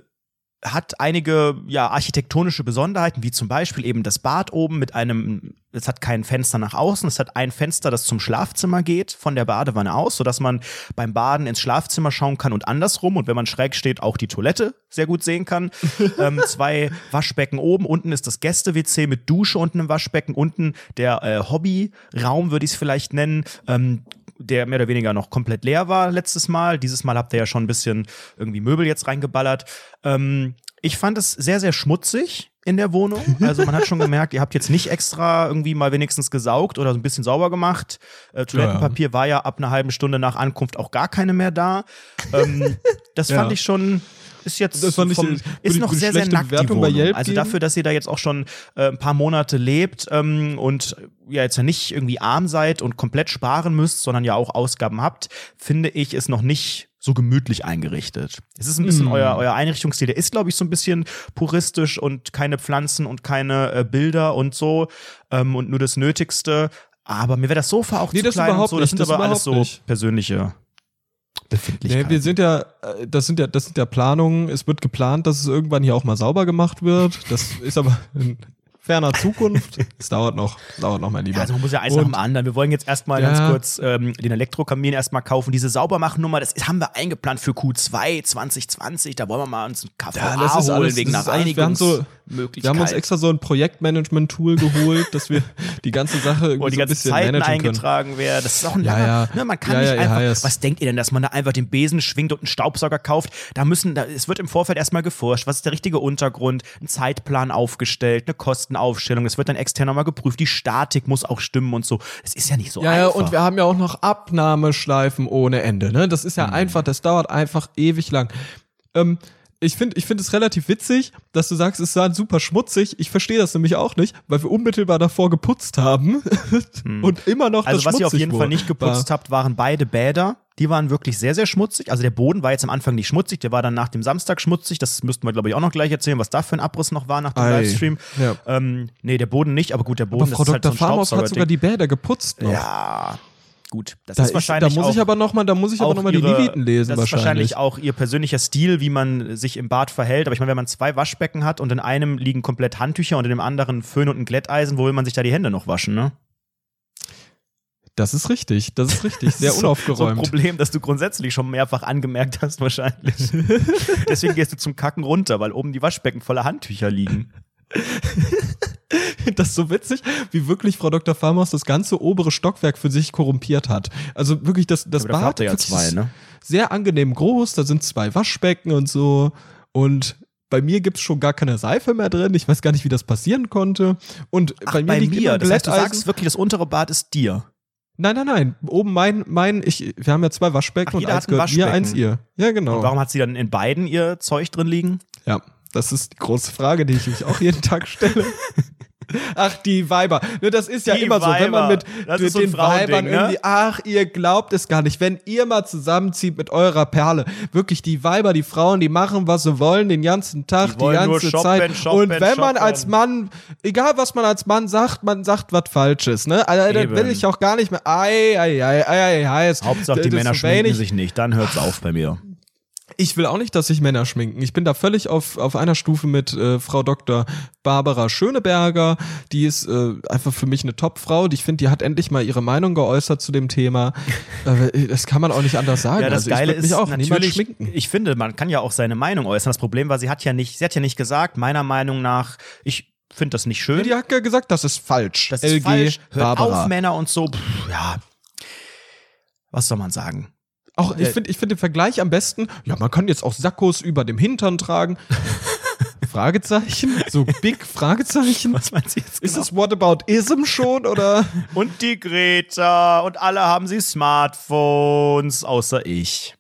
hat einige ja, architektonische Besonderheiten, wie zum Beispiel eben das Bad oben mit einem, es hat kein Fenster nach außen, es hat ein Fenster, das zum Schlafzimmer geht, von der Badewanne aus, sodass man beim Baden ins Schlafzimmer schauen kann und andersrum und wenn man schräg steht, auch die Toilette sehr gut sehen kann. [LAUGHS] ähm, zwei Waschbecken oben, unten ist das Gäste-WC mit Dusche unten im Waschbecken, unten der äh, Hobbyraum, würde ich es vielleicht nennen. Ähm, der mehr oder weniger noch komplett leer war letztes Mal. Dieses Mal habt ihr ja schon ein bisschen irgendwie Möbel jetzt reingeballert. Ähm, ich fand es sehr, sehr schmutzig in der Wohnung. [LAUGHS] Also man hat schon gemerkt, ihr habt jetzt nicht extra irgendwie mal wenigstens gesaugt oder so ein bisschen sauber gemacht. Äh, Toilettenpapier war ja ab einer halben Stunde nach Ankunft auch gar keine mehr da. Ähm, das Ja. fand ich schon. Ist jetzt Das fand ich, vom, äh, ist noch sehr, sehr nackt die Bewertung bei Wohnung. Also dafür, dass ihr da jetzt auch schon äh, ein paar Monate lebt ähm, und ja jetzt ja nicht irgendwie arm seid und komplett sparen müsst, sondern ja auch Ausgaben habt, finde ich es noch nicht so gemütlich eingerichtet. Es ist ein bisschen Mm. euer, euer Einrichtungsstil, der ist, glaube ich, so ein bisschen puristisch und keine Pflanzen und keine äh, Bilder und so ähm, und nur das Nötigste. Aber mir wäre das Sofa auch Nee, zu das klein und so. Das nicht, sind das aber alles so nicht. persönliche Befindlichkeiten. Nee, wir sind ja, äh, das sind ja, das sind ja Planungen. Es wird geplant, dass es irgendwann hier auch mal sauber gemacht wird. Das ist aber ferner Zukunft. [LAUGHS] Es dauert noch, dauert noch, mein Lieber. Ja, also man muss ja eins nach dem anderen. Wir wollen jetzt erstmal Ja. ganz kurz ähm, den Elektrokamin erstmal kaufen. Diese Saubermachnummer, das haben wir eingeplant für Q2 2020. Da wollen wir mal uns einen KVA Ja, holen alles- wegen einer alles- wir haben so- Reinigungsmöglichkeit. Wir haben uns extra so ein Projektmanagement-Tool geholt, dass wir die ganze Sache irgendwie wo die so ein bisschen Zeiten eingetragen werden. Das ist auch ein langer, ja. Ne, man kann nicht einfach, ja, es- was denkt ihr denn, dass man da einfach den Besen schwingt und einen Staubsauger kauft? Da müssen, da, es wird im Vorfeld erstmal geforscht, was ist der richtige Untergrund, ein Zeitplan aufgestellt, eine Kostenaufstellung, es wird dann extern nochmal geprüft, die Statik muss auch stimmen und so. Es ist ja nicht so Ja, ja, einfach. und wir haben ja auch noch Abnahmeschleifen ohne Ende. Ne? Das ist Mhm. ja einfach, das dauert einfach ewig lang. Ähm, ich finde ich finde es relativ witzig, dass du sagst, es sah super schmutzig. Ich verstehe das nämlich auch nicht, weil wir unmittelbar davor geputzt haben [LAUGHS] und immer noch Also das was ihr auf jeden Fall nicht war. geputzt habt, waren beide Bäder. Die waren wirklich sehr, sehr schmutzig. Also der Boden war jetzt am Anfang nicht schmutzig, der war dann nach dem Samstag schmutzig. Das müssten wir, glaube ich, auch noch gleich erzählen, was da für ein Abriss noch war nach dem Ei, Livestream. ja. Ähm, nee, der Boden nicht, aber gut, der Boden Aber Frau ist halt Dr. so ein Farmaus hat sogar die Bäder geputzt noch. Ja, gut. Das Da, ist wahrscheinlich da muss auch, ich aber noch mal, da muss ich aber noch mal die Leviten lesen Das ist wahrscheinlich. wahrscheinlich auch ihr persönlicher Stil, wie man sich im Bad verhält. Aber ich meine, wenn man zwei Waschbecken hat und in einem liegen komplett Handtücher und in dem anderen Föhn und ein Glätteisen, wo will man sich da die Hände noch waschen, ne? Das ist richtig, das ist richtig, sehr So- So ein unaufgeräumt. Problem, das du grundsätzlich schon mehrfach angemerkt hast, wahrscheinlich. [LAUGHS] Deswegen gehst du zum Kacken runter, weil oben die Waschbecken voller Handtücher liegen. [LAUGHS] das ist so witzig, wie wirklich Frau Dr. Farmaus das ganze obere Stockwerk für sich korrumpiert hat. Also wirklich das, das Aber Bad ja zwei, ist ne? sehr angenehm groß, da sind zwei Waschbecken und so und bei mir gibt's schon gar keine Seife mehr drin. Ich weiß gar nicht, wie das passieren konnte. Und Ach, bei mir liegt immer ein Das heißt, du sagst wirklich, das untere Bad ist dir. Nein, nein, nein. Oben mein, mein, ich, wir haben ja zwei Waschbecken Ach, und eins hat ein gehört mir, eins ihr. Ja, genau. Und warum hat sie dann in beiden ihr Zeug drin liegen? Ja, das ist die große Frage, die ich mich auch jeden Tag stelle. [LAUGHS] Ach, die Weiber. Das ist ja Die immer so, wenn man Weiber. mit, mit so den Weibern ne? irgendwie, ach, ihr glaubt es gar nicht. Wenn ihr mal zusammenzieht mit eurer Perle, wirklich die Weiber, die Frauen, die machen, was sie wollen, den ganzen Tag, Die die, ganze shoppen, Zeit. shoppen, Und wenn man shoppen. als Mann, egal was man als Mann sagt, man sagt was Falsches, ne? Also, das Eben. will ich auch gar nicht mehr. Ei, ei, ei, ei, ei, ei. Hauptsache, die Männer schminken sich nicht. Dann hört's auf bei mir. Ich will auch nicht, dass sich Männer schminken. Ich bin da völlig auf, auf einer Stufe mit äh, Frau Dr. Barbara Schöneberger. Die ist äh, einfach für mich eine Top-Frau. Ich finde, die hat endlich mal ihre Meinung geäußert zu dem Thema. [LAUGHS] äh, das kann man auch nicht anders sagen. Ja, das also Geile ist auch natürlich, schminken. ich finde, man kann ja auch seine Meinung äußern. Das Problem war, sie hat ja nicht, sie hat ja nicht gesagt, meiner Meinung nach, ich finde das nicht schön. Die hat ja gesagt, das ist falsch. das ist LG falsch. Hört Barbara. auf, Männer und so. Pff, ja. Was soll man sagen? Auch ich Äh, finde ich find den Vergleich am besten. Ja, man kann jetzt auch Sakkos über dem Hintern tragen. [LAUGHS] Fragezeichen? So big Fragezeichen? Was meinst du jetzt Ist genau? das Whataboutism schon oder? Und die Greta und alle haben sie Smartphones, außer ich.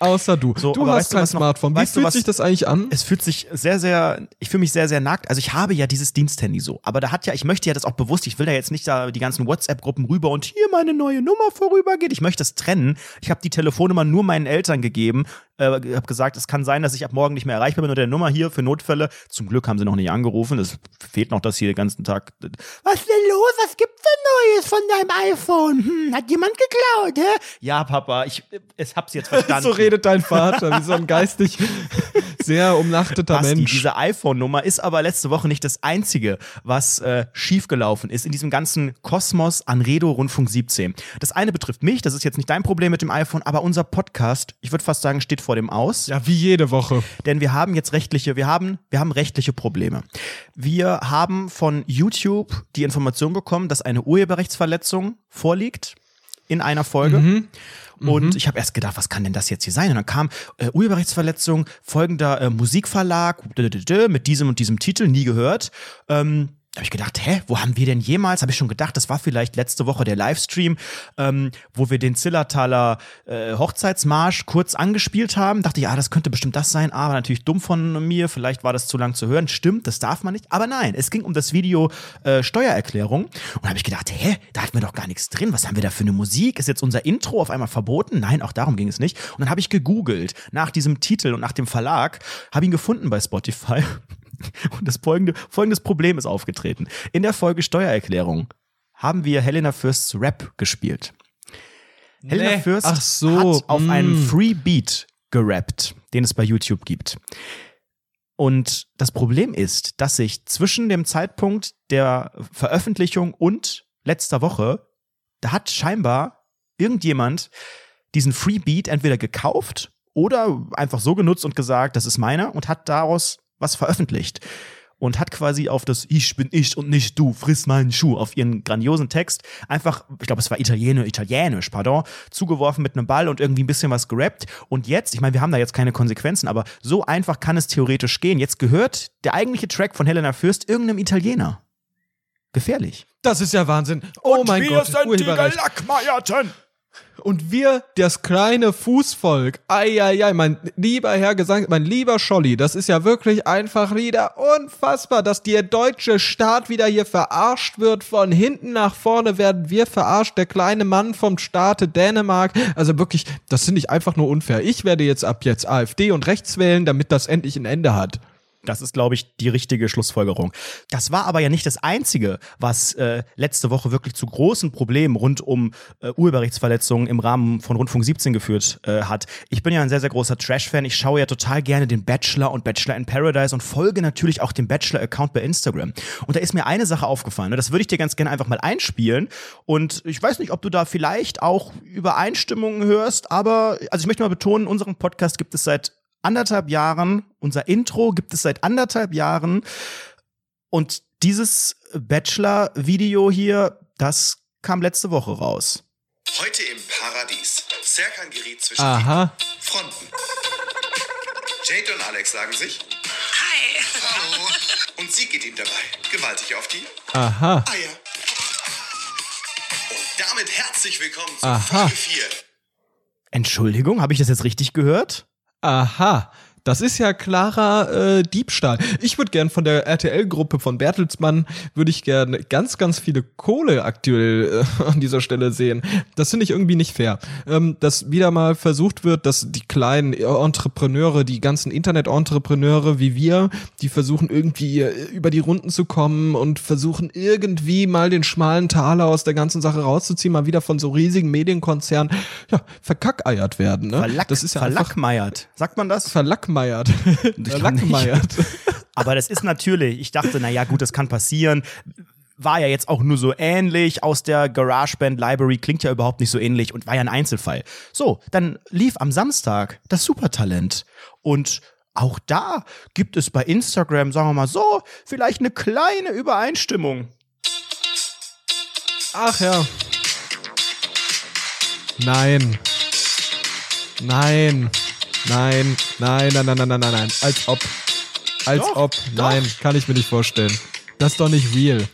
Außer du. So, du hast weißt kein Smartphone. Wie weißt du, fühlt was- sich das eigentlich an? Es fühlt sich sehr, sehr, ich fühle mich sehr, sehr nackt. Also ich habe ja dieses Diensthandy so, aber da hat ja, ich möchte ja das auch bewusst, ich will da jetzt nicht da die ganzen WhatsApp-Gruppen rüber und hier meine neue Nummer vorübergeht. Ich möchte das trennen. Ich habe die Telefonnummer nur meinen Eltern gegeben, äh, habe gesagt, es kann sein, dass ich ab morgen nicht mehr erreichbar bin unter der Nummer hier für Notfälle. Zum Glück haben sie noch nicht angerufen. Es fehlt noch das hier den ganzen Tag. Was ist denn los? Was gibt's denn Neues von deinem iPhone? Hm, hat jemand geklaut, hä? Ja, Papa, ich, ich hab's jetzt [LAUGHS] verstanden. so redet dein Vater, wie so ein geistig [LAUGHS] sehr umnachteter Basti, Mensch. diese iPhone-Nummer ist aber letzte Woche nicht das einzige, was äh, schiefgelaufen ist in diesem ganzen Kosmos an Redo Rundfunk 17. Das eine betrifft mich, das ist jetzt nicht dein Problem mit dem iPhone, aber unser Podcast, ich würde fast sagen, steht vor dem Aus. Ja, wie jede Woche. Denn wir haben jetzt rechtliche, wir haben, wir haben rechtliche Probleme. Wir haben von YouTube die Information bekommen, dass eine Urheberrechtsverletzung vorliegt in einer Folge. Mhm. Und ich habe erst gedacht, was kann denn das jetzt hier sein? Und dann kam äh, Urheberrechtsverletzung, folgender äh, Musikverlag mit diesem und diesem Titel, nie gehört. Ähm, habe ich gedacht, hä, wo haben wir denn jemals? Habe ich schon gedacht, das war vielleicht letzte Woche der Livestream, ähm, wo wir den Zillertaler äh, Hochzeitsmarsch kurz angespielt haben. Dachte ich, ah, das könnte bestimmt das sein. Aber natürlich dumm von mir. Vielleicht war das zu lang zu hören. Stimmt, das darf man nicht. Aber nein, es ging um das Video äh, Steuererklärung. Und habe ich gedacht, hä, da hatten wir doch gar nichts drin. Was haben wir da für eine Musik? Ist jetzt unser Intro auf einmal verboten? Nein, auch darum ging es nicht. Und dann habe ich gegoogelt nach diesem Titel und nach dem Verlag, habe ihn gefunden bei Spotify. [LAUGHS] Und das folgende, folgendes Problem ist aufgetreten. In der Folge Steuererklärung haben wir Helena Fürsts Rap gespielt. Helena Nee. Fürst Ach so, hat auf mm. einem Free Beat gerappt, den es bei YouTube gibt. Und das Problem ist, dass sich zwischen dem Zeitpunkt der Veröffentlichung und letzter Woche, da hat scheinbar irgendjemand diesen Freebeat entweder gekauft oder einfach so genutzt und gesagt, das ist meiner und hat daraus was veröffentlicht und hat quasi auf das Ich bin ich und nicht du, friss meinen Schuh, auf ihren grandiosen Text einfach, ich glaube, es war Italienisch, Italienisch, pardon, zugeworfen mit einem Ball und irgendwie ein bisschen was gerappt. Und jetzt, ich meine, wir haben da jetzt keine Konsequenzen, aber so einfach kann es theoretisch gehen. Jetzt gehört der eigentliche Track von Helena Fürst irgendeinem Italiener. Gefährlich. Das ist ja Wahnsinn. Oh und mein wir Gott, sind die. Gelackmeierten. Und wir, das kleine Fußvolk, eieiei, mein lieber Herr Gesang, mein lieber Scholli, das ist ja wirklich einfach wieder unfassbar, dass der deutsche Staat wieder hier verarscht wird. Von hinten nach vorne werden wir verarscht, der kleine Mann vom Staate Dänemark. Also wirklich, das finde ich einfach nur unfair. Ich werde jetzt ab jetzt AfD und rechts wählen, damit das endlich ein Ende hat. Das ist, glaube ich, die richtige Schlussfolgerung. Das war aber ja nicht das Einzige, was äh, letzte Woche wirklich zu großen Problemen rund um äh, Urheberrechtsverletzungen im Rahmen von Rundfunk 17 geführt äh, hat. Ich bin ja ein sehr, sehr großer Trash-Fan. Ich schaue ja total gerne den Bachelor und Bachelor in Paradise und folge natürlich auch dem Bachelor-Account bei Instagram. Und da ist mir eine Sache aufgefallen. Ne? Das würde ich dir ganz gerne einfach mal einspielen. Und ich weiß nicht, ob du da vielleicht auch Übereinstimmungen hörst, aber also ich möchte mal betonen, unseren Podcast gibt es seit anderthalb Jahren. Unser Intro gibt es seit anderthalb Jahren. Und dieses Bachelor-Video hier, das kam letzte Woche raus. Heute im Paradies. Serkan geriet zwischen Aha. die Fronten. Jade und Alex sagen sich Hi. Hallo. Und sie geht ihm dabei gewaltig auf die Aha. Eier. Und damit herzlich willkommen zu Aha. Folge 4. Entschuldigung, habe ich das jetzt richtig gehört? Aha. Das ist ja klarer äh, Diebstahl. Ich würde gern von der RTL-Gruppe von Bertelsmann, würde ich gerne ganz, ganz viele Kohle aktuell äh, an dieser Stelle sehen. Das finde ich irgendwie nicht fair. Ähm, dass wieder mal versucht wird, dass die kleinen Entrepreneure, die ganzen Internet-Entrepreneure wie wir, die versuchen irgendwie äh, über die Runden zu kommen und versuchen irgendwie mal den schmalen Taler aus der ganzen Sache rauszuziehen, mal wieder von so riesigen Medienkonzernen, ja, verkackeiert werden. Ne? Verlack, das ist ja verlackmeiert. Sagt man das? verlackmeiert. Kann Verlackmeiert. [LAUGHS] [LAUGHS] Aber das ist natürlich, ich dachte, na ja, gut, das kann passieren. War ja jetzt auch nur so ähnlich aus der GarageBand Library, klingt ja überhaupt nicht so ähnlich und war ja ein Einzelfall. So, dann lief am Samstag das Supertalent. Und auch da gibt es bei Instagram, sagen wir mal so, vielleicht eine kleine Übereinstimmung. Ach ja. Nein. Nein. Nein. Nein, nein, nein, nein, nein, nein, nein. Als ob. Als Doch, ob. doch. Nein, kann ich mir nicht vorstellen. Das ist doch nicht real.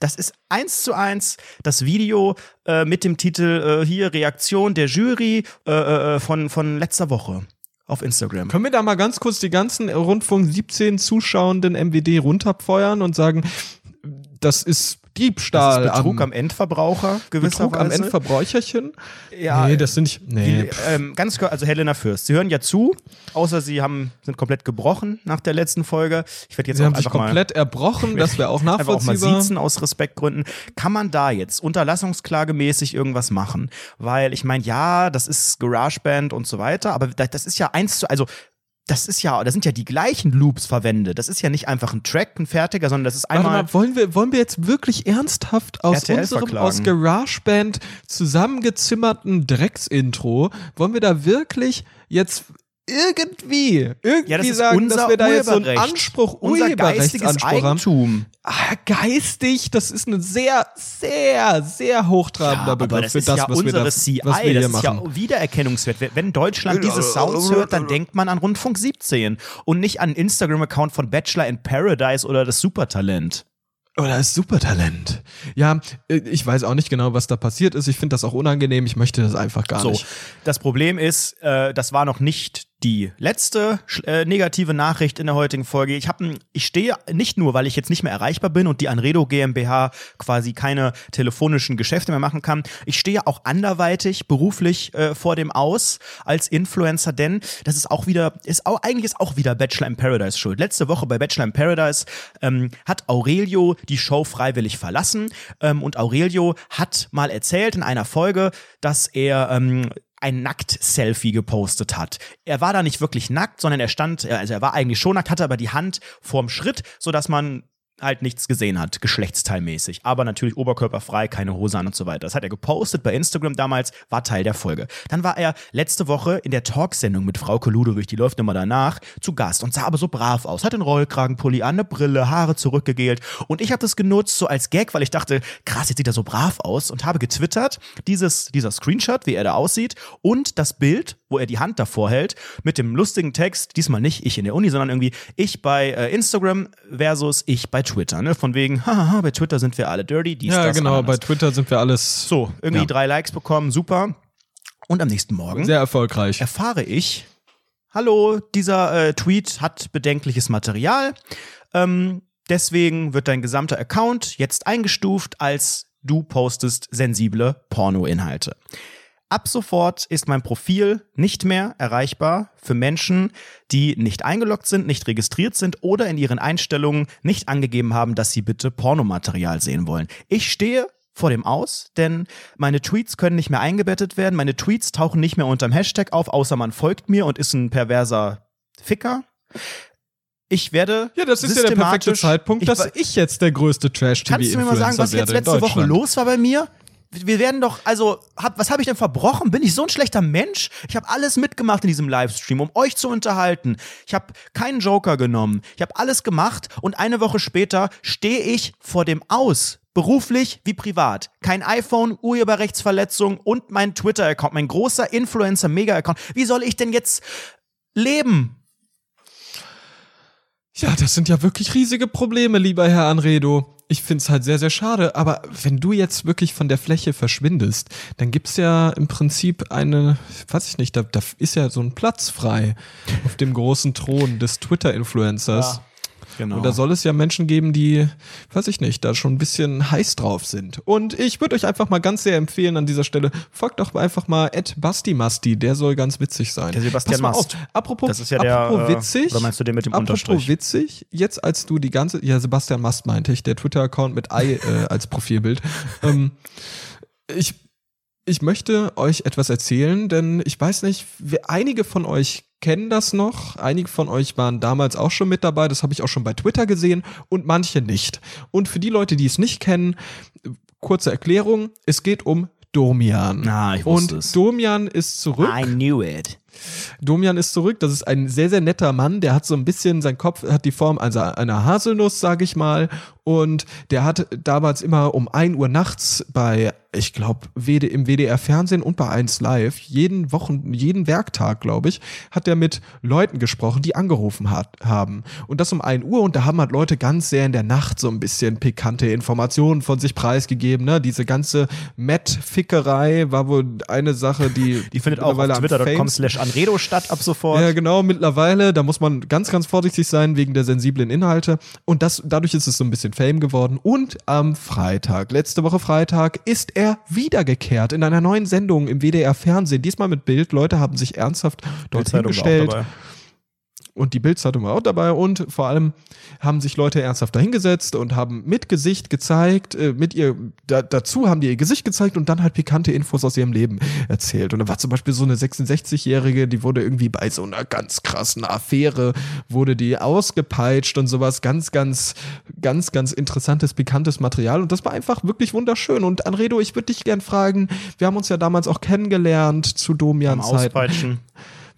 Das ist eins zu eins das Video äh, mit dem Titel äh, hier Reaktion der Jury äh, äh, von, von letzter Woche auf Instagram. Können wir da mal ganz kurz die ganzen Rundfunk 17 zuschauenden MWD runterfeuern und sagen, das ist Diebstahl Das ist Betrug am, am Endverbraucher gewisserweise. Betrug am Endverbräucherchen? Ja, nee, das sind nicht. Nee. Die, ähm, ganz kurz, also Helena Fürst. Sie hören ja zu, außer Sie haben, sind komplett gebrochen nach der letzten Folge. Ich werde jetzt Sie haben sich komplett erbrochen, [LAUGHS] das wäre auch mal, einfach auch mal nachvollziehbar. siezen aus Respektgründen. Kann man da jetzt unterlassungsklagemäßig irgendwas machen? Weil ich meine, ja, das ist GarageBand und so weiter, aber da- das ist ja eins zu, also das ist ja, da sind ja die gleichen Loops verwendet. Das ist ja nicht einfach ein Track, ein fertiger, sondern das ist Warte einmal. mal, wollen wir, wollen wir jetzt wirklich ernsthaft aus RTL unserem, verklagen? aus GarageBand zusammengezimmerten Drecksintro, wollen wir da wirklich jetzt irgendwie, irgendwie Ja, das ist sagen, dass wir da jetzt so einen. Anspruch, unser geistiges haben? Eigentum. Ah, geistig, das ist ein sehr, sehr, sehr hochtrabender aber Begriff das für ist das, ja was wir, da, CI, was wir hier das ist machen. ja Wiedererkennungswert. Wenn Deutschland diese Sounds hört, dann denkt man an Rundfunk 17 und nicht an Instagram-Account von Bachelor in Paradise oder das Supertalent. Oder ist Supertalent. Ja, äh, ich weiß auch nicht genau, was da passiert ist. Ich finde das auch unangenehm. Ich möchte das einfach gar So, nicht. das Problem ist, äh, das war noch nicht die letzte äh, negative Nachricht in der heutigen Folge. Ich habe, ich stehe nicht nur, weil ich jetzt nicht mehr erreichbar bin und die Anredo GmbH quasi keine telefonischen Geschäfte mehr machen kann. Ich stehe auch anderweitig beruflich äh, vor dem Aus als Influencer, denn das ist auch wieder, ist auch eigentlich ist auch wieder Bachelor in Paradise schuld. Letzte Woche bei Bachelor in Paradise ähm, hat Aurelio die Show freiwillig verlassen ähm, und Aurelio hat mal erzählt in einer Folge, dass er ähm, ein Nackt-Selfie gepostet hat. Er war da nicht wirklich nackt, sondern er stand, also er war eigentlich schon nackt, hatte aber die Hand vorm Schritt, sodass man halt nichts gesehen hat, geschlechtsteilmäßig. Aber natürlich oberkörperfrei, keine Hose an und so weiter. Das hat er gepostet bei Instagram damals, war Teil der Folge. Dann war er letzte Woche in der Talksendung mit Frau Ludewig, die läuft immer danach, zu Gast und sah aber so brav aus. Hat den Rollkragenpulli an, eine Brille, Haare zurückgegelt. Und ich habe das genutzt so als Gag, weil ich dachte, krass, jetzt sieht er so brav aus und habe getwittert, dieses, dieser Screenshot, wie er da aussieht und das Bild, wo er die Hand davor hält, mit dem lustigen Text, diesmal nicht ich in der Uni, sondern irgendwie ich bei äh, Instagram versus ich bei Twitter. Ne? Von wegen, haha, bei Twitter sind wir alle dirty, dies, Ja, das, genau, Ananas. bei Twitter sind wir alles So, irgendwie Ja. drei Likes bekommen, super. Und am nächsten Morgen sehr erfolgreich. erfahre ich, hallo, dieser äh, Tweet hat bedenkliches Material. Ähm, deswegen wird dein gesamter Account jetzt eingestuft als du postest sensible Pornoinhalte. Ab sofort ist mein Profil nicht mehr erreichbar für Menschen, die nicht eingeloggt sind, nicht registriert sind oder in ihren Einstellungen nicht angegeben haben, dass sie bitte Pornomaterial sehen wollen. Ich stehe vor dem Aus, denn meine Tweets können nicht mehr eingebettet werden, meine Tweets tauchen nicht mehr unterm Hashtag auf, außer man folgt mir und ist ein perverser Ficker. Ich werde Ja, das ist ja der perfekte Zeitpunkt, Ich dass ich jetzt der größte Trash-TV-Influencer Kannst du mir mal sagen, was jetzt werde letzte Woche los war bei mir? Wir werden doch, also, hab, was habe ich denn verbrochen? Bin ich so ein schlechter Mensch? Ich habe alles mitgemacht in diesem Livestream, um euch zu unterhalten. Ich habe keinen Joker genommen. Ich habe alles gemacht und eine Woche später stehe ich vor dem Aus. Beruflich wie privat. Kein iPhone, Urheberrechtsverletzung und mein Twitter-Account, mein großer Influencer-Mega-Account. Wie soll ich denn jetzt leben? Ja, das sind ja wirklich riesige Probleme, lieber Herr Anredo. Ich find's halt sehr, sehr schade. Aber wenn du jetzt wirklich von der Fläche verschwindest, dann gibt's ja im Prinzip eine, weiß ich nicht, da, da ist ja so ein Platz frei auf dem großen Thron des Twitter-Influencers. Genau. Und da soll es ja Menschen geben, die, weiß ich nicht, da schon ein bisschen heiß drauf sind. Und ich würde euch einfach mal ganz sehr empfehlen an dieser Stelle, folgt doch einfach mal Ed Bastimasti, der soll ganz witzig sein. Der Sebastian Pass mal Mast. auf, apropos, Das ist ja der, apropos äh, witzig. oder meinst du den mit dem apropos Unterstrich? witzig, jetzt als du die ganze, ja, Sebastian Mast meinte ich, der Twitter-Account mit Ei äh, als Profilbild. [LAUGHS] ähm, ich, ich möchte euch etwas erzählen, denn ich weiß nicht, wir, einige von euch kennen das noch, einige von euch waren damals auch schon mit dabei, das habe ich auch schon bei Twitter gesehen und manche nicht. Und für die Leute, die es nicht kennen, kurze Erklärung, es geht um Domian. Ah, ich wusste und es. Domian ist zurück. I knew it. Domian ist zurück. Das ist ein sehr, sehr netter Mann. Der hat so ein bisschen, sein Kopf hat die Form also einer Haselnuss, sage ich mal. Und der hat damals immer um 1 Uhr nachts bei, ich glaube, WD, im WDR Fernsehen und bei 1 Live, jeden Wochen, jeden Werktag, glaube ich, hat er mit Leuten gesprochen, die angerufen hat, haben. Und das um 1 Uhr. Und da haben halt Leute ganz sehr in der Nacht so ein bisschen pikante Informationen von sich preisgegeben. Ne? Diese ganze Matt-Fickerei war wohl eine Sache, die, [LAUGHS] Die findet auch auf twitter.com slash Anredo statt ab sofort. ja, genau, mittlerweile, da muss man ganz, ganz vorsichtig sein wegen der sensiblen Inhalte. Und das, dadurch ist es so ein bisschen Fame geworden. Und am Freitag, letzte Woche Freitag, ist er wiedergekehrt in einer neuen Sendung im WDR Fernsehen. Diesmal mit Bild. Leute haben sich ernsthaft dort Bildzeitung war auch hingestellt. dabei. Und die Bildzeitung war auch dabei und vor allem haben sich Leute ernsthaft dahingesetzt und haben mit Gesicht gezeigt, äh, mit ihr, da, dazu haben die ihr Gesicht gezeigt und dann halt pikante Infos aus ihrem Leben erzählt. Und da war zum Beispiel so eine 66-Jährige, die wurde irgendwie bei so einer ganz krassen Affäre, wurde die ausgepeitscht und sowas. Ganz, ganz, ganz, ganz interessantes, pikantes Material. Und das war einfach wirklich wunderschön. Und Anredo, ich würde dich gern fragen, wir haben uns ja damals auch kennengelernt zu Domian-Zeiten.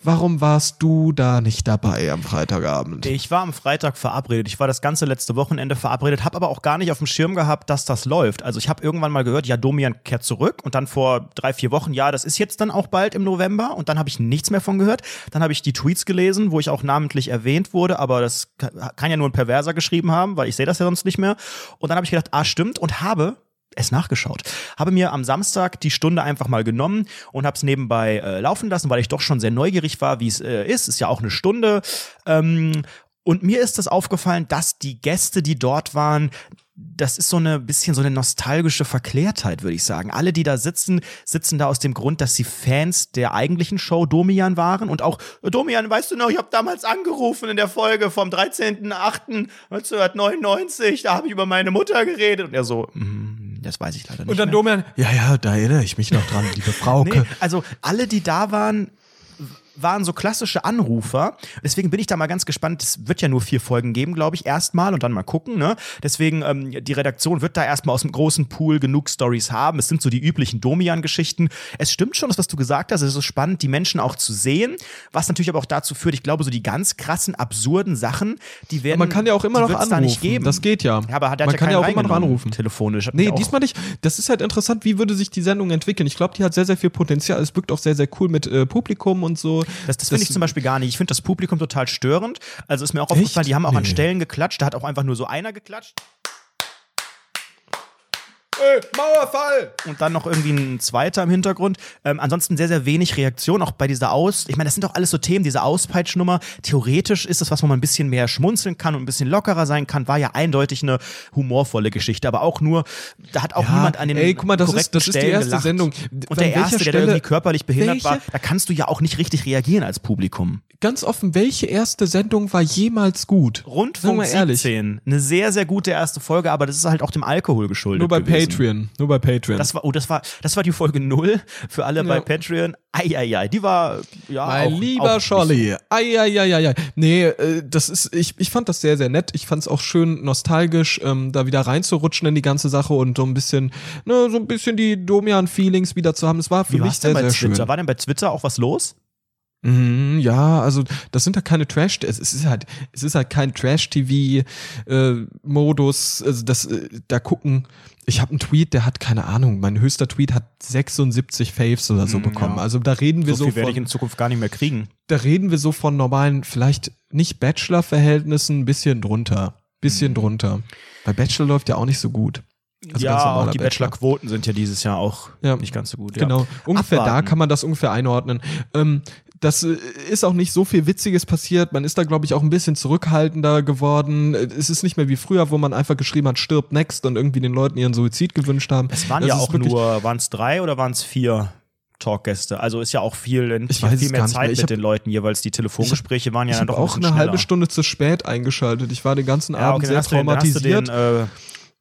Warum warst du da nicht dabei am Freitagabend? Ich war am Freitag verabredet. Ich war das ganze letzte Wochenende verabredet, habe aber auch gar nicht auf dem Schirm gehabt, dass das läuft. Also ich habe irgendwann mal gehört, ja, Domian kehrt zurück und dann vor drei, vier Wochen, ja, das ist jetzt dann auch bald im November und dann habe ich nichts mehr von gehört. Dann habe ich die Tweets gelesen, wo ich auch namentlich erwähnt wurde, aber das kann ja nur ein Perverser geschrieben haben, weil ich sehe das ja sonst nicht mehr. Und dann habe ich gedacht, ah, stimmt und habe es nachgeschaut. Habe mir am Samstag die Stunde einfach mal genommen und habe es nebenbei äh, laufen lassen, weil ich doch schon sehr neugierig war, wie es äh, ist. Ist ja auch eine Stunde. Ähm, und mir ist das aufgefallen, dass die Gäste, die dort waren, das ist so eine bisschen so eine nostalgische Verklärtheit, würde ich sagen. Alle, die da sitzen, sitzen da aus dem Grund, dass sie Fans der eigentlichen Show Domian waren und auch Domian, weißt du noch, ich habe damals angerufen in der Folge vom 13.08.1999, da habe ich über meine Mutter geredet und er so, mm, das weiß ich leider nicht. Und dann mehr. Domian, ja, ja, da erinnere ich mich noch dran, liebe Frauke. Nee, also alle, die da waren, waren so klassische Anrufer. Deswegen bin ich da mal ganz gespannt. Es wird ja nur vier Folgen geben, glaube ich, erstmal und dann mal gucken. Ne? Deswegen, ähm, die Redaktion wird da erstmal aus dem großen Pool genug Stories haben. Es sind so die üblichen Domian-Geschichten. Es stimmt schon, das, was du gesagt hast. Es ist so spannend, die Menschen auch zu sehen. Was natürlich aber auch dazu führt, ich glaube, so die ganz krassen, absurden Sachen, die werden. Man kann ja auch immer noch anrufen. da nicht geben. Das geht ja. Ja, aber hat, Man hat kann ja, auch immer noch anrufen. Telefonisch. Hat Nee, diesmal nicht. Das ist halt interessant, wie würde sich die Sendung entwickeln. Ich glaube, die hat sehr, sehr viel Potenzial. Es wirkt auch sehr, sehr cool mit äh, Publikum und so. Das, das finde ich zum Beispiel gar nicht. Ich finde das Publikum total störend. Also ist mir auch aufgefallen, die haben auch an Nee. Stellen geklatscht. Da hat auch einfach nur so einer geklatscht. Ey, Mauerfall! Und dann noch irgendwie ein zweiter im Hintergrund. Ähm, ansonsten sehr, sehr wenig Reaktion, auch bei dieser Aus. Ich meine, das sind doch alles so Themen, diese Auspeitschnummer. Theoretisch ist das, was man mal ein bisschen mehr schmunzeln kann und ein bisschen lockerer sein kann, war ja eindeutig eine humorvolle Geschichte. Aber auch nur, da hat auch Ja, niemand an den ey, guck mal, das ist- korrekten das ist die Stellen erste gelacht. Sendung. Und An der Erste, der Stelle- irgendwie körperlich behindert war, welche- da kannst du ja auch nicht richtig reagieren als Publikum. Ganz offen, welche erste Sendung war jemals gut? Rundfunk Sagen wir ehrlich. 17. Eine sehr, sehr gute erste Folge, aber das ist halt auch dem Alkohol geschuldet. Nur bei gewesen. Patreon. Nur bei Patreon. Das war, oh, das war, das war die Folge 0 für alle bei Ja. Patreon. Eieiei, die war, ja. Mein auch, lieber auch Scholli. Eieieiei. Nee, äh, das ist, ich, ich fand das sehr, sehr nett. Ich fand es auch schön nostalgisch, ähm, da wieder reinzurutschen in die ganze Sache und so ein bisschen, ne, so ein bisschen die Domian-Feelings wieder zu haben. Es war für Wie mich es denn sehr, bei sehr Twitter? schön. War denn bei Twitter auch was los? Mhm, ja, also das sind ja keine Trash, es ist halt, es ist halt kein Trash-TV-Modus. also das, äh, da gucken. Ich habe einen Tweet, der hat keine Ahnung. Mein höchster Tweet hat 76 Faves oder so Hm, bekommen. ja. Also da reden wir So so, viel werde ich von, in Zukunft gar nicht mehr kriegen. da reden wir so von normalen, vielleicht nicht Bachelor-Verhältnissen, ein bisschen drunter, bisschen drunter. Bei Bachelor läuft ja auch nicht so gut. Also ja, auch die Bachelor. Bachelor-Quoten sind ja dieses Jahr auch Ja. nicht ganz so gut. Ja. Genau, ungefähr Abwarten. da kann man das ungefähr einordnen. Ähm, das äh, ist auch nicht so viel Witziges passiert. Man ist da, glaube ich, auch ein bisschen zurückhaltender geworden. Äh, Es ist nicht mehr wie früher, wo man einfach geschrieben hat, stirbt next und irgendwie den Leuten ihren Suizid gewünscht haben. Es waren Das ja auch nur, waren es drei oder waren es vier Talkgäste? Also ist ja auch viel, Ich viel, mehr Zeit mehr. Mit hab- den Leuten jeweils. Die Telefongespräche waren ja ich dann doch ein auch bisschen eine halbe schneller. Stunde zu spät eingeschaltet. Ich war den ganzen Ja, Abend okay, sehr traumatisiert. den äh,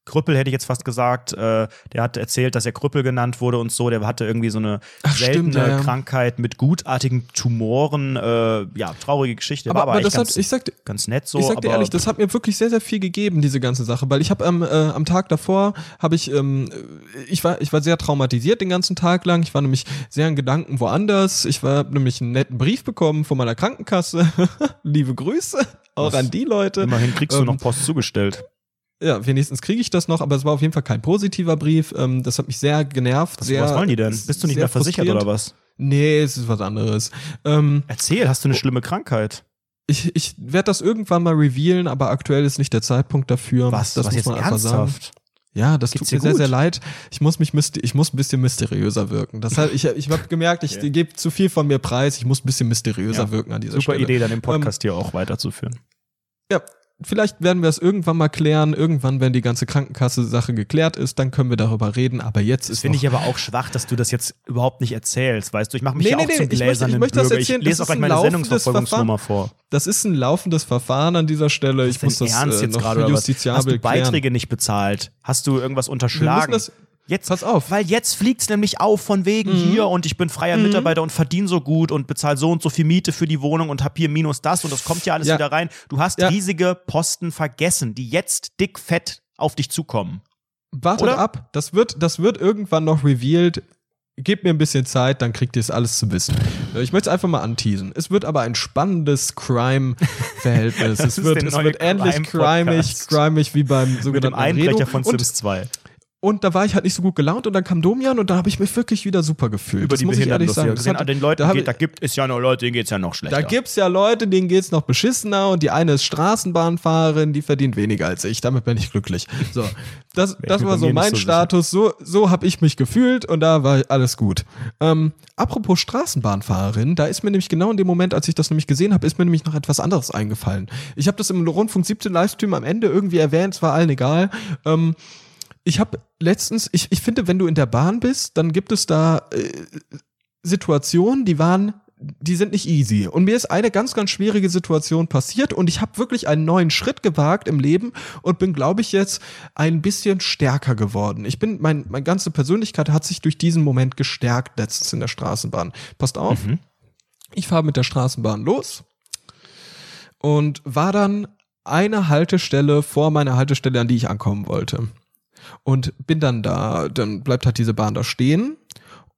Krüppel hätte ich jetzt fast gesagt. Äh, der hat erzählt, dass er Krüppel genannt wurde und so. Der hatte irgendwie so eine Ach, seltene stimmt, ja. Krankheit mit gutartigen Tumoren. Äh, ja, traurige Geschichte. aber, War aber, aber das ganz, hat, ich sagte, ganz nett so. ich sag dir ehrlich, das hat mir wirklich sehr, sehr viel gegeben, diese ganze Sache, weil ich habe am, äh, am Tag davor, habe ich, ähm, ich war, ich war sehr traumatisiert den ganzen Tag lang. Ich war nämlich sehr in Gedanken woanders. Ich war hab nämlich einen netten Brief bekommen von meiner Krankenkasse. [LAUGHS] Liebe Grüße auch Was? an die Leute. immerhin kriegst du ähm, noch Post zugestellt. Ja, wenigstens kriege ich das noch, aber es war auf jeden Fall kein positiver Brief. Ähm, das hat mich sehr genervt. Was, sehr, was wollen die denn? Bist du nicht mehr versichert oder was? Nee, es ist was anderes. Ähm, Erzähl, hast du eine schlimme Krankheit? ich ich werde das irgendwann mal revealen, aber aktuell ist nicht der Zeitpunkt dafür. Was? das was muss jetzt man einfach sagen. ernsthaft? Ja, das Geht's tut mir sehr, sehr leid. Ich muss mich ich muss ein bisschen mysteriöser wirken. Das heißt, ich, ich habe gemerkt, ich [LAUGHS] Okay. gebe zu viel von mir preis. Ich muss ein bisschen mysteriöser Ja. wirken an dieser Super Stelle. Idee, dann den Podcast hier auch weiterzuführen. Ja, vielleicht werden wir es irgendwann mal klären. Irgendwann, wenn die ganze Krankenkasse-Sache geklärt ist, dann können wir darüber reden. Aber jetzt Das ist finde ich aber auch schwach, dass du das jetzt überhaupt nicht erzählst, weißt du? Ich mache mich Nee, ja nee, auch nee, zum ich möchte- ich gläsernen möchte das erzählen, ich lese auch gleich meine Sendungsverfolgungsnummer vor. Das ist ein laufendes Verfahren an dieser Stelle. Ich muss das Ernst äh, jetzt noch gerade justiziabel Hast du Beiträge klären. nicht bezahlt? Hast du irgendwas unterschlagen? das, Jetzt, Pass auf. Weil jetzt fliegt's nämlich auf von wegen hier und ich bin freier Mitarbeiter und verdiene so gut und bezahle so und so viel Miete für die Wohnung und hab hier minus das und das kommt ja alles Ja. wieder rein. Du hast Ja. riesige Posten vergessen, die jetzt dick fett auf dich zukommen. wartet oder? ab. Das wird, das wird irgendwann noch revealed. Gebt mir ein bisschen Zeit, dann kriegt ihr es alles zu wissen. Äh, Ich möchte es einfach mal anteasen. Es wird aber ein spannendes Crime-Verhältnis. [LAUGHS] Es wird, es wird ähnlich crimig, Crime-Podcast. crimig wie beim Mit dem sogenannten Einbrecher Redo. von und, Sims 2. und da war ich halt nicht so gut gelaunt und dann kam Domian und da habe ich mich wirklich wieder super gefühlt. Über das die muss ich ehrlich sagen. Das Den, hat- den Leuten da geht, da gibt es ja noch Leute, denen geht's ja noch schlechter. Da gibt's ja Leute, denen geht's noch beschissener und die eine ist Straßenbahnfahrerin, die verdient weniger als ich. Damit bin ich glücklich. So, das, das war so mein so. Status. So, so habe ich mich gefühlt und da war alles gut. Ähm, apropos Straßenbahnfahrerin, da ist mir nämlich genau in dem Moment, als ich das nämlich gesehen habe, ist mir nämlich noch etwas anderes eingefallen. Ich habe das im Rundfunk 17 Livestream am Ende irgendwie erwähnt, es war allen egal. Ähm, ich habe letztens, ich, ich finde, wenn du in der Bahn bist, dann gibt es da äh, Situationen, die waren die sind nicht easy. Und mir ist eine ganz, ganz schwierige Situation passiert und ich habe wirklich einen neuen Schritt gewagt im Leben und bin, glaube ich, jetzt ein bisschen stärker geworden. Ich bin, mein, meine ganze Persönlichkeit hat sich durch diesen Moment gestärkt letztens in der Straßenbahn. Passt auf. Mhm. Ich fahre mit der Straßenbahn los und war dann eine Haltestelle vor meiner Haltestelle, an die ich ankommen wollte. Und bin dann da, dann bleibt halt diese Bahn da stehen.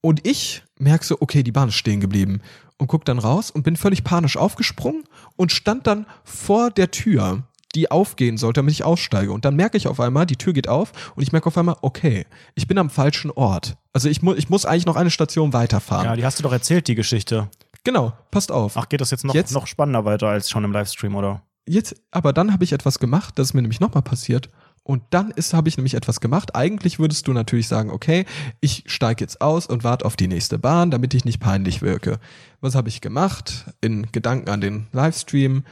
Und ich merke so, okay, die Bahn ist stehen geblieben. Und guck dann raus und bin völlig panisch aufgesprungen und stand dann vor der Tür, die aufgehen sollte, damit ich aussteige. Und dann merke ich auf einmal, die Tür geht auf und ich merke auf einmal, okay, ich bin am falschen Ort. Also ich, mu ich muss eigentlich noch eine Station weiterfahren. Ja, die hast du doch erzählt, die Geschichte. Genau, passt auf. Ach, geht das jetzt noch, Jetzt- noch spannender weiter als schon im Livestream, oder? Jetzt, aber dann habe ich etwas gemacht, das ist mir nämlich nochmal passiert. Und dann habe ich nämlich etwas gemacht. Eigentlich würdest du natürlich sagen, okay, ich steige jetzt aus und warte auf die nächste Bahn, damit ich nicht peinlich wirke. Was habe ich gemacht? In Gedanken an den Livestream.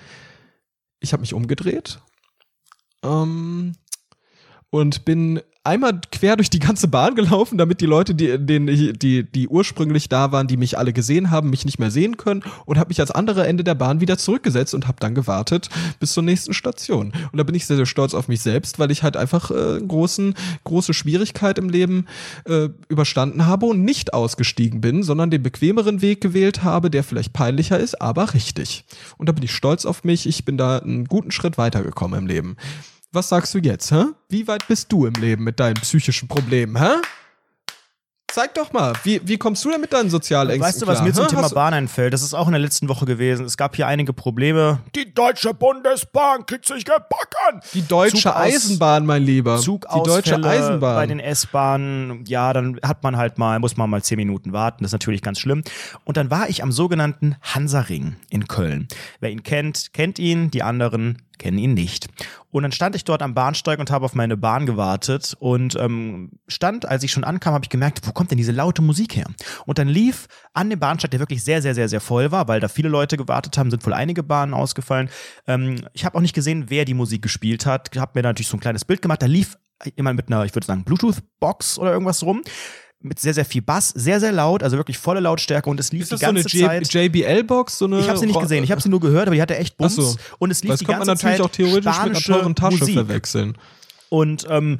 Ich habe mich umgedreht ähm, und bin einmal quer durch die ganze Bahn gelaufen, damit die Leute, die, die, die, die ursprünglich da waren, die mich alle gesehen haben, mich nicht mehr sehen können und habe mich ans andere Ende der Bahn wieder zurückgesetzt und habe dann gewartet bis zur nächsten Station. Und da bin ich sehr, sehr stolz auf mich selbst, weil ich halt einfach äh, großen, große Schwierigkeit im Leben äh, überstanden habe und nicht ausgestiegen bin, sondern den bequemeren Weg gewählt habe, der vielleicht peinlicher ist, aber richtig. Und da bin ich stolz auf mich. Ich bin da einen guten Schritt weitergekommen im Leben. Was sagst du jetzt, hä? Wie weit bist du im Leben mit deinen psychischen Problemen, hä? Zeig doch mal, wie, wie kommst du denn mit deinen Sozialängsten Weißt du, was klar, mir zum hä? Thema Hast Bahn einfällt? Das ist auch in der letzten Woche gewesen. Es gab hier einige Probleme. Die Deutsche Bundesbahn kriegt sich gebacken. Die deutsche Zugaus- Eisenbahn, mein Lieber. Die deutsche Zugausfälle Eisenbahn. bei den S-Bahnen, ja, dann hat man halt mal, muss man mal zehn Minuten warten, das ist natürlich ganz schlimm. Und dann war ich am sogenannten Hansaring in Köln. Wer ihn kennt, kennt ihn, die anderen kennen ihn nicht. Und dann stand ich dort am Bahnsteig und habe auf meine Bahn gewartet und ähm, stand, als ich schon ankam, habe ich gemerkt, wo kommt denn diese laute Musik her? Und dann lief an dem Bahnsteig, der wirklich sehr, sehr, sehr, sehr voll war, weil da viele Leute gewartet haben, sind wohl einige Bahnen ausgefallen. Ähm, ich habe auch nicht gesehen, wer die Musik gespielt hat. Habe mir natürlich so ein kleines Bild gemacht. Da lief jemand mit einer, ich würde sagen, Bluetooth-Box oder irgendwas rum. Mit sehr, sehr viel Bass, sehr, sehr laut, also wirklich volle Lautstärke und es lief ist die das so eine ganze Zeit. JBL-Box? So eine Ich habe sie nicht gesehen, ich habe sie nur gehört, aber die hatte echt Bums. So. Und es lief Das die kann man ganze natürlich Zeit auch theoretisch mit einer teuren Tasche Musik. verwechseln. Und ähm,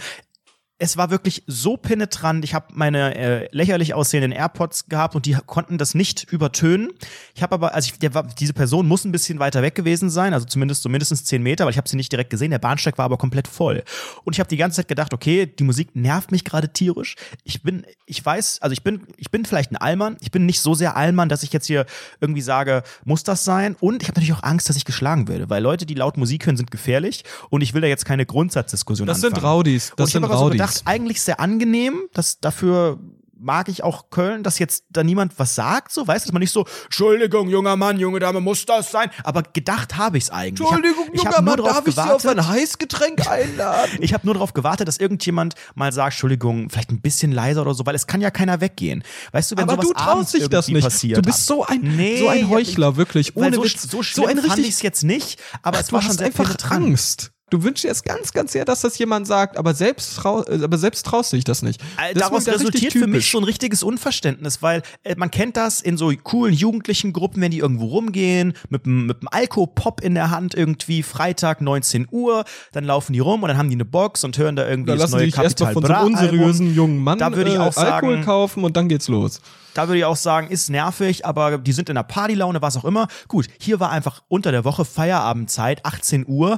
es war wirklich so penetrant. Ich habe meine äh, lächerlich aussehenden AirPods gehabt und die konnten das nicht übertönen. Ich habe aber, also ich, der war, diese Person muss ein bisschen weiter weg gewesen sein, also zumindest so mindestens 10 Meter, weil ich habe sie nicht direkt gesehen. Der Bahnsteig war aber komplett voll. Und ich habe die ganze Zeit gedacht, okay, die Musik nervt mich gerade tierisch. Ich bin, ich weiß, also ich bin, ich bin vielleicht ein Allmann. Ich bin nicht so sehr Allmann, dass ich jetzt hier irgendwie sage, muss das sein? Und ich habe natürlich auch Angst, dass ich geschlagen werde, weil Leute, die laut Musik hören, sind gefährlich. Und ich will da jetzt keine Grundsatzdiskussion Das anfangen. sind Raudis. Das sind Raudis. Gedacht, eigentlich sehr angenehm, dass dafür mag ich auch Köln, dass jetzt da niemand was sagt, so, weißt du, dass man nicht so, Entschuldigung, junger Mann, junge Dame, muss das sein? Aber gedacht habe ich es eigentlich. Entschuldigung, ich hab, junger Mann, darf ich Sie gewartet. auf ein Heißgetränk einladen? [LAUGHS] Ich habe nur darauf gewartet, dass irgendjemand mal sagt, Entschuldigung, vielleicht ein bisschen leiser oder so, weil es kann ja keiner weggehen. Weißt du, wenn Aber sowas du traust dich das nicht. passiert. Du bist so ein, Nee, so ein Heuchler, wirklich. Ohne so, Witz. so schlimm ein fand richtig ich es jetzt nicht, aber es war schon sehr einfach penetrant. Angst. Du wünschst dir jetzt ganz, ganz sehr, dass das jemand sagt, aber selbst, trau äh, aber selbst traust du dich das nicht. Äh, Das Daraus resultiert für mich so ein richtiges Unverständnis, weil äh, man kennt das in so coolen jugendlichen Gruppen, wenn die irgendwo rumgehen, mit einem mit Alko-Pop in der Hand irgendwie, Freitag 19 Uhr, dann laufen die rum und dann haben die eine Box und hören da irgendwie Da das neue Capital von so einem unseriösen jungen Mann Da würde ich äh, auch sagen- Alkohol kaufen und dann geht's los. Da würde ich auch sagen, ist nervig, aber die sind in der Partylaune, was auch immer. Gut, hier war einfach unter der Woche Feierabendzeit, 18 Uhr.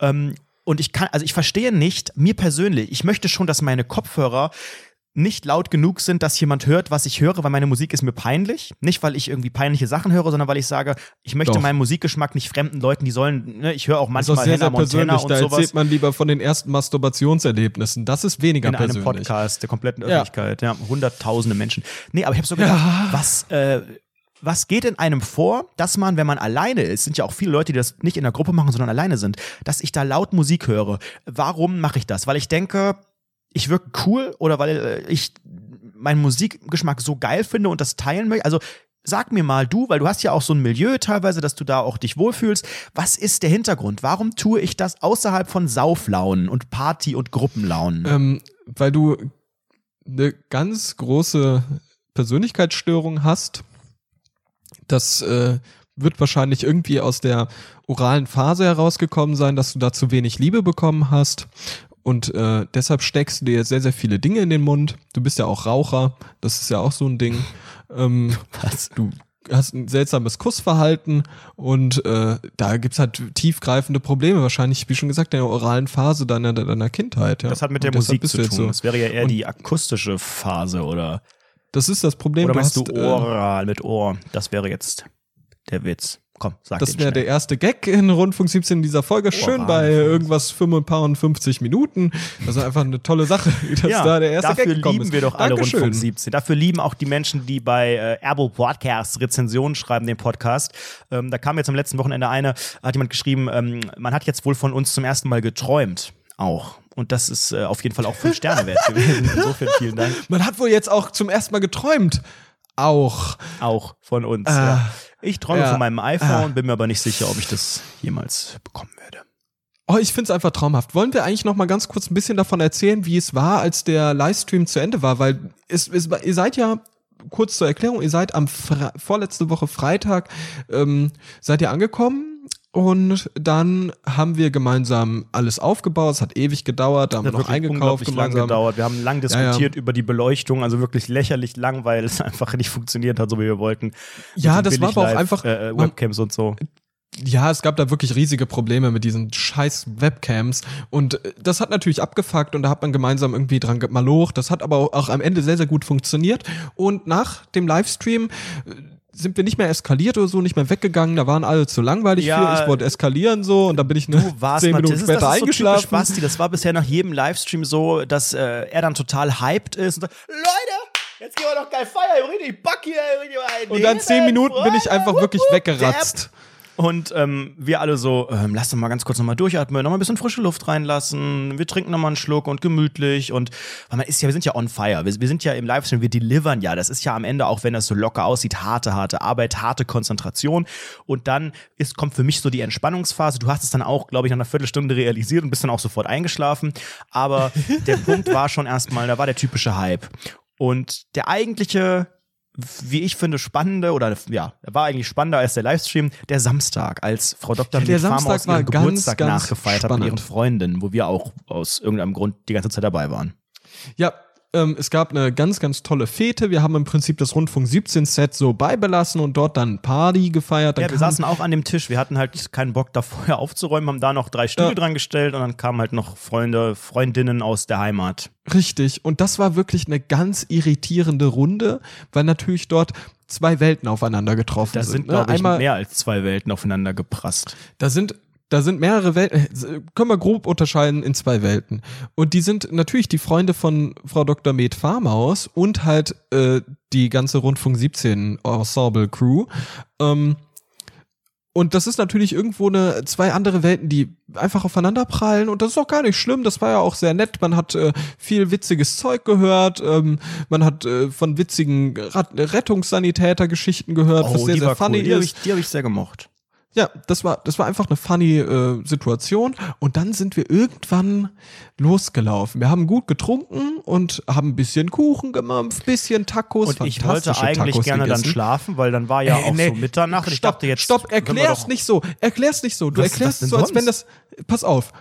Ähm, und ich kann, also ich verstehe nicht, mir persönlich, ich möchte schon, dass meine Kopfhörer nicht laut genug sind, dass jemand hört, was ich höre, weil meine Musik ist mir peinlich. Nicht, weil ich irgendwie peinliche Sachen höre, sondern weil ich sage, ich möchte Doch. meinen Musikgeschmack nicht fremden Leuten, die sollen, ne, ich höre auch Das manchmal sehr, Hannah sehr Montana persönlich. und Da sowas erzählt man lieber von den ersten Masturbationserlebnissen. Das ist weniger in einem persönlich. Podcast der kompletten Ja. Öffentlichkeit. Ja, hunderttausende Menschen. Nee, aber ich habe so gedacht, Ja. was, äh, was geht in einem vor, dass man, wenn man alleine ist, sind ja auch viele Leute, die das nicht in der Gruppe machen, sondern alleine sind, dass ich da laut Musik höre. Warum mache ich das? Weil ich denke, ich wirke cool oder weil äh, ich meinen Musikgeschmack so geil finde und das teilen möchte. Also sag mir mal du, weil du hast ja auch so ein Milieu teilweise, dass du da auch dich wohlfühlst. Was ist der Hintergrund? Warum tue ich das außerhalb von Sauflaunen und Party- und Gruppenlaunen? Ähm, weil du eine ganz große Persönlichkeitsstörung hast, Das äh, wird wahrscheinlich irgendwie aus der oralen Phase herausgekommen sein, dass du da zu wenig Liebe bekommen hast. Und äh, deshalb steckst du dir sehr, sehr viele Dinge in den Mund. Du bist ja auch Raucher. Das ist ja auch so ein Ding. [LAUGHS] Ähm, Was? du hast ein seltsames Kussverhalten und äh, da gibt's halt tiefgreifende Probleme. Wahrscheinlich, wie schon gesagt, in der oralen Phase deiner, deiner Kindheit. Ja. Das hat mit der Musik zu tun. So. Das wäre ja eher Und- die akustische Phase oder Das ist das Problem. oder du meinst hast, du äh, oral mit Ohr? Das wäre jetzt der Witz. Komm, sag Das wäre der erste Gag in Rundfunk 17 in dieser Folge. Schön Oral. bei irgendwas 55 Minuten. Also einfach eine tolle Sache, [LAUGHS] dass ja, da der erste dafür Gag gekommen lieben ist. wir doch alle Dankeschön. Rundfunk 17. Dafür lieben auch die Menschen, die bei äh, Apple Podcasts Rezensionen schreiben, den Podcast. Ähm, da kam jetzt am letzten Wochenende eine, hat jemand geschrieben, ähm, man hat jetzt wohl von uns zum ersten Mal geträumt. Auch. Und das ist äh, auf jeden Fall auch fünf Sterne wert gewesen. [LAUGHS] Insofern vielen Dank. Man hat wohl jetzt auch zum ersten Mal geträumt. Auch. Auch von uns. Ah. ja. Ich träume Ja. von meinem iPhone, Ah. bin mir aber nicht sicher, ob ich das jemals bekommen werde. Oh, ich find's einfach traumhaft. Wollen wir eigentlich noch mal ganz kurz ein bisschen davon erzählen, wie es war, als der Livestream zu Ende war? Weil es, es, ihr seid ja, kurz zur Erklärung, ihr seid am Fre vorletzte Woche Freitag, ähm, seid ihr angekommen und dann haben wir gemeinsam alles aufgebaut. Es hat ewig gedauert, da haben wir noch eingekauft unglaublich lang gemeinsam. gedauert. Wir haben lang ja. diskutiert über die Beleuchtung, also wirklich lächerlich lang, weil es [LAUGHS] einfach nicht funktioniert hat, so wie wir wollten. Ja, das war aber auch einfach- Äh, äh, man- Webcams und so. Ja, es gab da wirklich riesige Probleme mit diesen scheiß Webcams und äh, das hat natürlich abgefuckt und da hat man gemeinsam irgendwie dran gemalocht. Das hat aber auch- auch am Ende sehr, sehr gut funktioniert und nach dem Livestream äh, sind wir nicht mehr eskaliert oder so, nicht mehr weggegangen, da waren alle zu langweilig Ja, für, ich wollte eskalieren so und da bin ich warst zehn Minuten das ist, später das ist so eingeschlafen. typisch Basti. Das war bisher nach jedem Livestream so, dass äh, er dann total hyped ist und sagt, Leute, jetzt gehen wir doch geil feiern, richtig Bock hier, richtig mal und dann zehn Minuten bin ich einfach wirklich weggeratzt. Und ähm, wir alle so, ähm, lass doch mal ganz kurz nochmal durchatmen, nochmal ein bisschen frische Luft reinlassen, wir trinken nochmal einen Schluck und gemütlich. Und weil man ist ja, wir sind ja on fire, wir, wir sind ja im Livestream, wir delivern ja, das ist ja am Ende, auch wenn das so locker aussieht, harte, harte Arbeit, harte Konzentration. Und dann ist, kommt für mich so die Entspannungsphase, du hast es dann auch, glaube ich, nach einer Viertelstunde realisiert und bist dann auch sofort eingeschlafen, aber [LAUGHS] der Punkt war schon erstmal, da war der typische Hype. Und der eigentliche wie ich finde, spannende oder ja, war eigentlich spannender als der Livestream, der Samstag, als Frau Dr. Der Miet Farmer Samstag aus ihrem war ganz, Geburtstag ganz nachgefeiert hat mit spannend. ihren Freundinnen, wo wir auch aus irgendeinem Grund die ganze Zeit dabei waren. Ja, ähm, es gab eine ganz, ganz tolle Fete. Wir haben im Prinzip das Rundfunk 17 Set so beibelassen und dort dann Party gefeiert. Dann Ja, wir saßen auch an dem Tisch, wir hatten halt keinen Bock da vorher aufzuräumen, haben da noch drei Stühle Ja. dran gestellt und dann kamen halt noch Freunde, Freundinnen aus der Heimat. Richtig. Und das war wirklich eine ganz irritierende Runde, weil natürlich dort zwei Welten aufeinander getroffen Da sind. sind, ne? glaube ich, Einmal, mehr als zwei Welten aufeinander geprasst. da sind da sind mehrere Welten, äh, können wir grob unterscheiden in zwei Welten. Und die sind natürlich die Freunde von Frau Dr. Med Farmaus und halt äh, die ganze Rundfunk 17 Ensemble Crew. Ähm, und das ist natürlich irgendwo eine zwei andere Welten, die einfach aufeinander prallen und das ist auch gar nicht schlimm. Das war ja auch sehr nett. Man hat äh, viel witziges Zeug gehört. Ähm, man hat äh, von witzigen Rettungssanitäter-Geschichten gehört, was sehr sehr funny cool. Die habe ist. ich, die hab ich sehr gemocht. Ja, das war, das war einfach eine funny äh, Situation. Und dann sind wir irgendwann losgelaufen. Wir haben gut getrunken und haben ein bisschen Kuchen gemampft, bisschen Tacos. Und ich wollte eigentlich Tacos gerne dann gegessen. schlafen, weil dann war ja Ey, auch nee. so Mitternacht. Und ich stopp, dachte jetzt. stopp, erklär's nicht so. Erklär's nicht so. Du Was erklärst es so, als wenn das. Pass auf.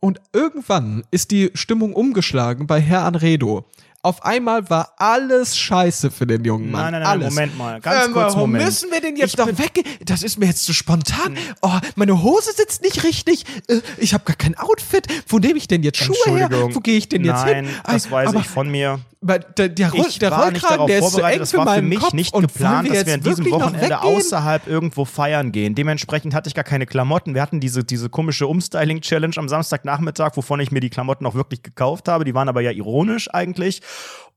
Und irgendwann ist die Stimmung umgeschlagen bei Herr Anredo. Auf einmal war alles scheiße für den jungen Mann. Nein, nein, nein, alles. Moment mal. Ganz Ähm, kurz, warum Moment. müssen wir denn jetzt Ich doch weggehen? Das ist mir jetzt zu spontan. Oh, meine Hose sitzt nicht richtig. Äh, Ich habe gar kein Outfit. Wo nehme ich denn jetzt Schuhe her? Wo gehe ich denn jetzt Nein, hin? das weiß Aber ich von mir. Der, der, Roll, Ich der war nicht darauf der vorbereitet. Das für war für mich Kopf. nicht Und geplant, dass wir an diesem Wochenende außerhalb irgendwo feiern gehen. Dementsprechend hatte ich gar keine Klamotten. Wir hatten diese, diese komische Umstyling-Challenge am Samstagnachmittag, wovon ich mir die Klamotten auch wirklich gekauft habe. Die waren aber ja ironisch eigentlich.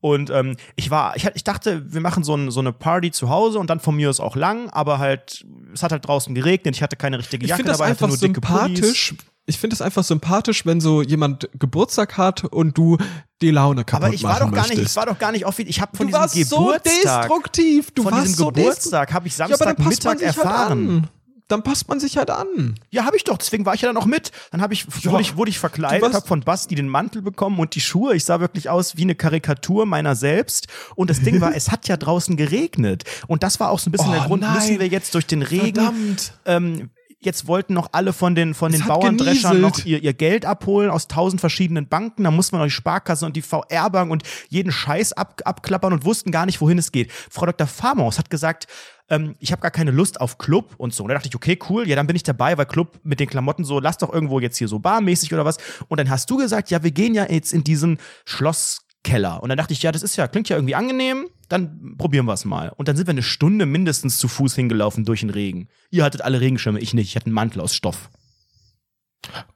Und ähm, ich war, ich, ich dachte, wir machen so, ein, so eine Party zu Hause und dann von mir aus auch lang, aber halt, es hat halt draußen geregnet, ich hatte keine richtige Ich Jacke finde das dabei, hatte einfach nur dicke Pullis. sympathisch. Ich finde es einfach sympathisch, wenn so jemand Geburtstag hat und du die Laune kaputt Aber ich war doch gar nicht, möchtest. ich war doch gar nicht offiziell. Ich habe von du diesem warst so Geburtstag, destruktiv. Du von warst diesem so Geburtstag habe ich Ja, Samstagmittag sich halt erfahren. an. Dann passt man sich halt an. Ja, habe ich doch. Deswegen war ich ja dann auch mit. Dann habe ich, Ja. wurde ich, wurde ich verkleidet, habe von Basti den Mantel bekommen und die Schuhe. Ich sah wirklich aus wie eine Karikatur meiner selbst. Und das Ding war, [LAUGHS] es hat ja draußen geregnet. Und das war auch so ein bisschen Oh, der Grund, nein. müssen wir jetzt durch den Regen. Verdammt. Ähm, Jetzt wollten noch alle von den, von den Bauerndreschern noch genieselt. ihr, ihr Geld abholen aus tausend verschiedenen Banken. Da musste man noch die Sparkasse und die VR-Bank und jeden Scheiß ab, abklappern und wussten gar nicht, wohin es geht. Frau Dr. Farmaus hat gesagt, ähm, ich habe gar keine Lust auf Club und so. Und da dachte ich, okay, cool, ja, dann bin ich dabei, weil Club mit den Klamotten so, lass doch irgendwo jetzt hier so barmäßig oder was. Und dann hast du gesagt, ja, wir gehen ja jetzt in diesen Schlosskeller. Und dann dachte ich, ja, das ist ja, klingt ja irgendwie angenehm, dann probieren wir es mal. Und dann sind wir eine Stunde mindestens zu Fuß hingelaufen durch den Regen. Ihr hattet alle Regenschirme, ich nicht. Ich hatte einen Mantel aus Stoff.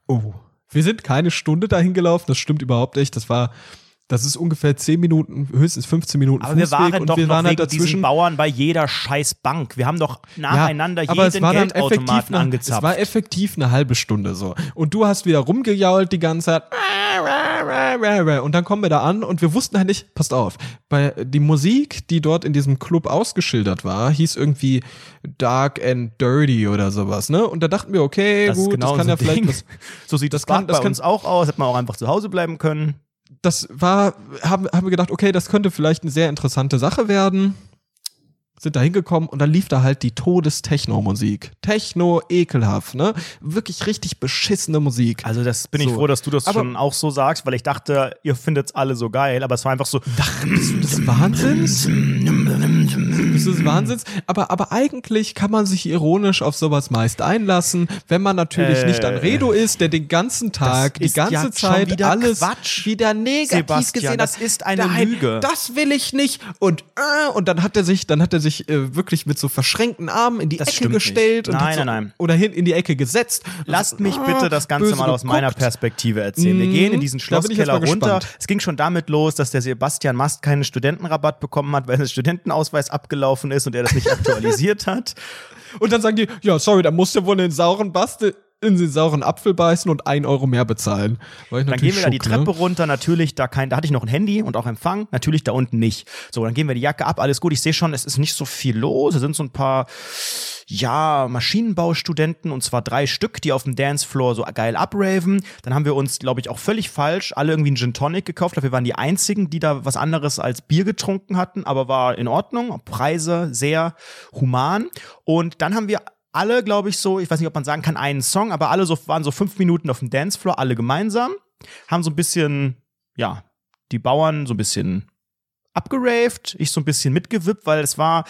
Oh. Wir sind keine Stunde dahin gelaufen, das stimmt überhaupt nicht. Das war, das ist ungefähr 10 Minuten, höchstens 15 Minuten Aber wir Fußweg waren und doch wir waren halt dazwischen. Bauern bei jeder scheiß Bank. Wir haben doch nacheinander aber es jeden war dann effektiv Geldautomaten eine, angezapft. Es war effektiv eine halbe Stunde so. Und du hast wieder rumgejault die ganze Zeit. Und dann kommen wir da an und wir wussten halt nicht, passt auf, bei die Musik, die dort in diesem Club ausgeschildert war, hieß irgendwie Dark and Dirty oder sowas, ne? Und da dachten wir, okay, das gut, genau das kann so ja ein vielleicht Ding. was, So sieht das, das kann- bei das kann- uns auch aus. Hätte man auch einfach zu Hause bleiben können. Das war, haben, haben wir gedacht, okay, das könnte vielleicht eine sehr interessante Sache werden. Sind da hingekommen und dann lief da halt die Todes-Techno-Musik. Techno, ekelhaft, ne? Wirklich richtig beschissene Musik. Also das bin ich So. froh, dass du das Aber- schon auch so sagst, weil ich dachte, ihr findet's alle so geil, aber es war einfach so. Bist du des Wahnsinns? Bist du des Wahnsinns? Aber, aber eigentlich kann man sich ironisch auf sowas meist einlassen, wenn man natürlich Äh, nicht an Redo ist, der den ganzen Tag, die ist ja ganze schon Zeit wieder alles Quatsch. wieder negativ Sebastian, gesehen hat. das ist eine Nein, Lüge. Das will ich nicht. Und äh, und dann hat er sich, dann hat er sich äh, wirklich mit so verschränkten Armen in die Das Ecke gestellt Nein, so, nein, nein. oder hin in die Ecke gesetzt. Lasst mich Ah, bitte das Ganze mal aus meiner. Perspektive erzählen. Wir Mhm. gehen in diesen Schlosskeller runter. gespannt. Es ging schon damit los, dass der Sebastian Mast keinen Studentenrabatt bekommen hat, weil sein Studentenausweis abgelaufen ist und er das nicht aktualisiert hat. [LAUGHS] Und dann sagen die, ja, sorry, da musst du wohl in den sauren Bastel, in den sauren Apfel beißen und ein Euro mehr bezahlen. Dann gehen wir da die schock, Treppe ne? runter, natürlich, da kein, da hatte ich noch ein Handy und auch Empfang, natürlich da unten nicht. So, dann gehen wir die Jacke ab, alles gut. Ich sehe schon, es ist nicht so viel los. Es sind so ein paar, ja, Maschinenbaustudenten und zwar drei Stück, die auf dem Dancefloor so geil abraven. Dann haben wir uns, glaube ich, auch völlig falsch alle irgendwie einen Gin Tonic gekauft. Glaube, wir waren die einzigen, die da was anderes als Bier getrunken hatten, aber war in Ordnung. Preise sehr human. Und dann haben wir alle, glaube ich, so, ich weiß nicht, ob man sagen kann, einen Song, aber alle so waren so fünf Minuten auf dem Dancefloor, alle gemeinsam, haben so ein bisschen, ja, die Bauern so ein bisschen abgeraved, ich so ein bisschen mitgewippt, weil es war,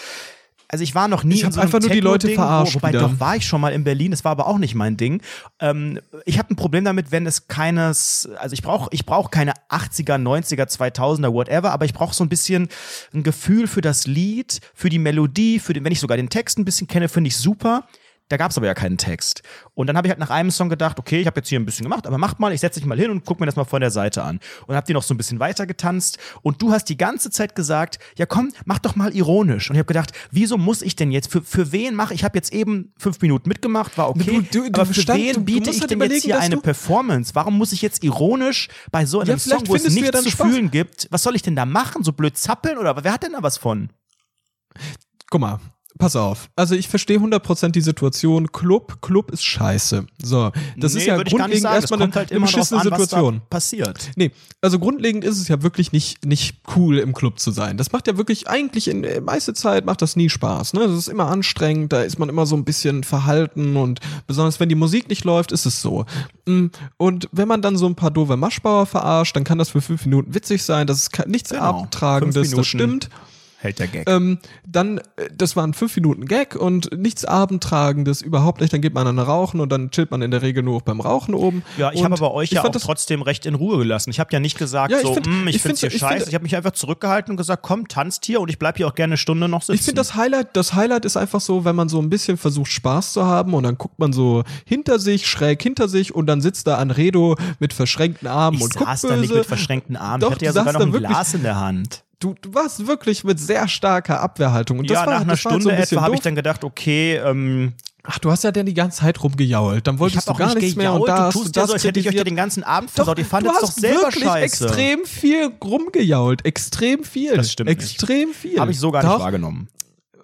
also ich war noch nie Ich in so einem einfach nur die Leute verarscht Wo, wobei wieder. doch war ich schon mal in Berlin, das war aber auch nicht mein Ding. Ähm, ich habe ein Problem damit, wenn es keines, also ich brauche ich brauch keine 80er, 90er, 2000er, whatever, aber ich brauche so ein bisschen ein Gefühl für das Lied, für die Melodie, für den, wenn ich sogar den Text ein bisschen kenne, finde ich super. Da gab es aber ja keinen Text. Und dann habe ich halt nach einem Song gedacht, okay, ich habe jetzt hier ein bisschen gemacht, aber macht mal, ich setze dich mal hin und guck mir das mal von der Seite an. Und hab die noch so ein bisschen weiter getanzt. Und du hast die ganze Zeit gesagt, ja komm, mach doch mal ironisch. Und ich habe gedacht, wieso muss ich denn jetzt, für, für wen mache ich, habe jetzt eben fünf Minuten mitgemacht, war okay, Du- du- du aber für du- wen biete ich halt denn jetzt hier eine Performance? Warum muss ich jetzt ironisch bei so einem Ja, Song, wo es ja nichts dann zu Spaß. fühlen gibt, was soll ich denn da machen? So blöd zappeln oder wer hat denn da was von? Guck mal, pass auf. Also ich verstehe 100% die Situation. Club, Club ist scheiße. So, das ist ja grundlegend erstmal eine, halt eine beschissene an, Situation. passiert. Nee, also grundlegend ist es ja wirklich nicht, nicht cool, im Club zu sein. Das macht ja wirklich eigentlich in der meiste Zeit macht das nie Spaß. Ne? Das ist immer anstrengend, da ist man immer so ein bisschen verhalten und besonders wenn die Musik nicht läuft, ist es so. Mm, Und wenn man dann so ein paar doofe Maschbauer verarscht, dann kann das für fünf Minuten witzig sein. Das ist nichts Genau. Abtragendes, das stimmt. Hält der Gag. Ähm, dann, äh, das waren fünf Minuten Gag und nichts Abendtragendes, überhaupt nicht. Dann geht man dann rauchen und dann chillt man in der Regel nur auch beim Rauchen oben. Ja, ich habe aber euch ich ja auch trotzdem recht in Ruhe gelassen. Ich habe ja nicht gesagt, Ja, ich so, find- "Mm, ich, ich find's find- hier ich scheiße. find- ich habe mich einfach zurückgehalten und gesagt, komm, tanzt hier und ich bleib hier auch gerne eine Stunde noch sitzen. Ich finde das Highlight, das Highlight ist einfach so, wenn man so ein bisschen versucht Spaß zu haben und dann guckt man so hinter sich, schräg hinter sich und dann sitzt da Anredo mit verschränkten Armen ich und guckt saß böse. da nicht mit verschränkten Armen. Doch, ich hatte ja du sogar noch ein wirklich- Glas in der Hand. Du, du warst wirklich mit sehr starker Abwehrhaltung und das ja, war, nach einer Stunde so ein etwa habe ich dann gedacht, okay, ähm, Ach, du hast ja dann die ganze Zeit rumgejault. Dann ich wolltest du auch gar nicht nichts mehr gejault. und da du hast tust du ja das so, als hätte ich euch ja den ganzen Abend versaut. Ihr du fandet es doch selber wirklich scheiße. extrem viel rumgejault. Extrem viel. Das stimmt nicht. Extrem viel. Habe ich so gar nicht Doch. wahrgenommen.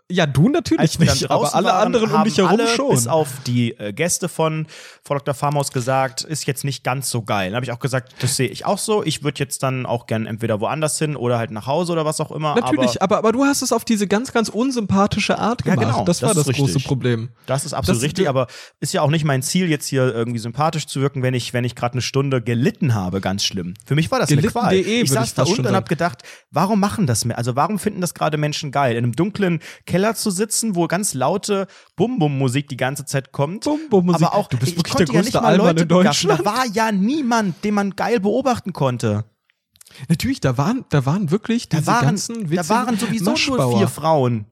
Ja, du natürlich nicht, aber alle waren, anderen um dich herum alle, schon. Bis auf die äh, Gäste von Frau Dr. Farmhaus gesagt, ist jetzt nicht ganz so geil. Dann habe ich auch gesagt, das sehe ich auch so. Ich würde jetzt dann auch gern entweder woanders hin oder halt nach Hause oder was auch immer. Natürlich, aber aber, aber, du hast es auf diese ganz, ganz unsympathische Art Ja, gemacht. genau, das war das das, ist große richtig. Problem. das ist absolut Das- richtig, aber ist ja auch nicht mein Ziel, jetzt hier irgendwie sympathisch zu wirken, wenn ich, wenn ich gerade eine Stunde gelitten habe, ganz schlimm. Für mich war das eine Qual. Gelitten.de Ich saß ich da unten und habe gedacht, warum machen das mehr? Also warum finden das gerade Menschen geil, in einem dunklen Keller zu sitzen, wo ganz laute Bum-Bum-Musik die ganze Zeit kommt? Bum-Bum-Musik. Aber auch, Du bist ich wirklich der ja größte Allmann Leute in begaffen. Da Deutschland. war ja niemand, den man geil beobachten konnte. Natürlich, da waren, da waren wirklich Da diese waren, ganzen da waren sowieso nur vier Frauen.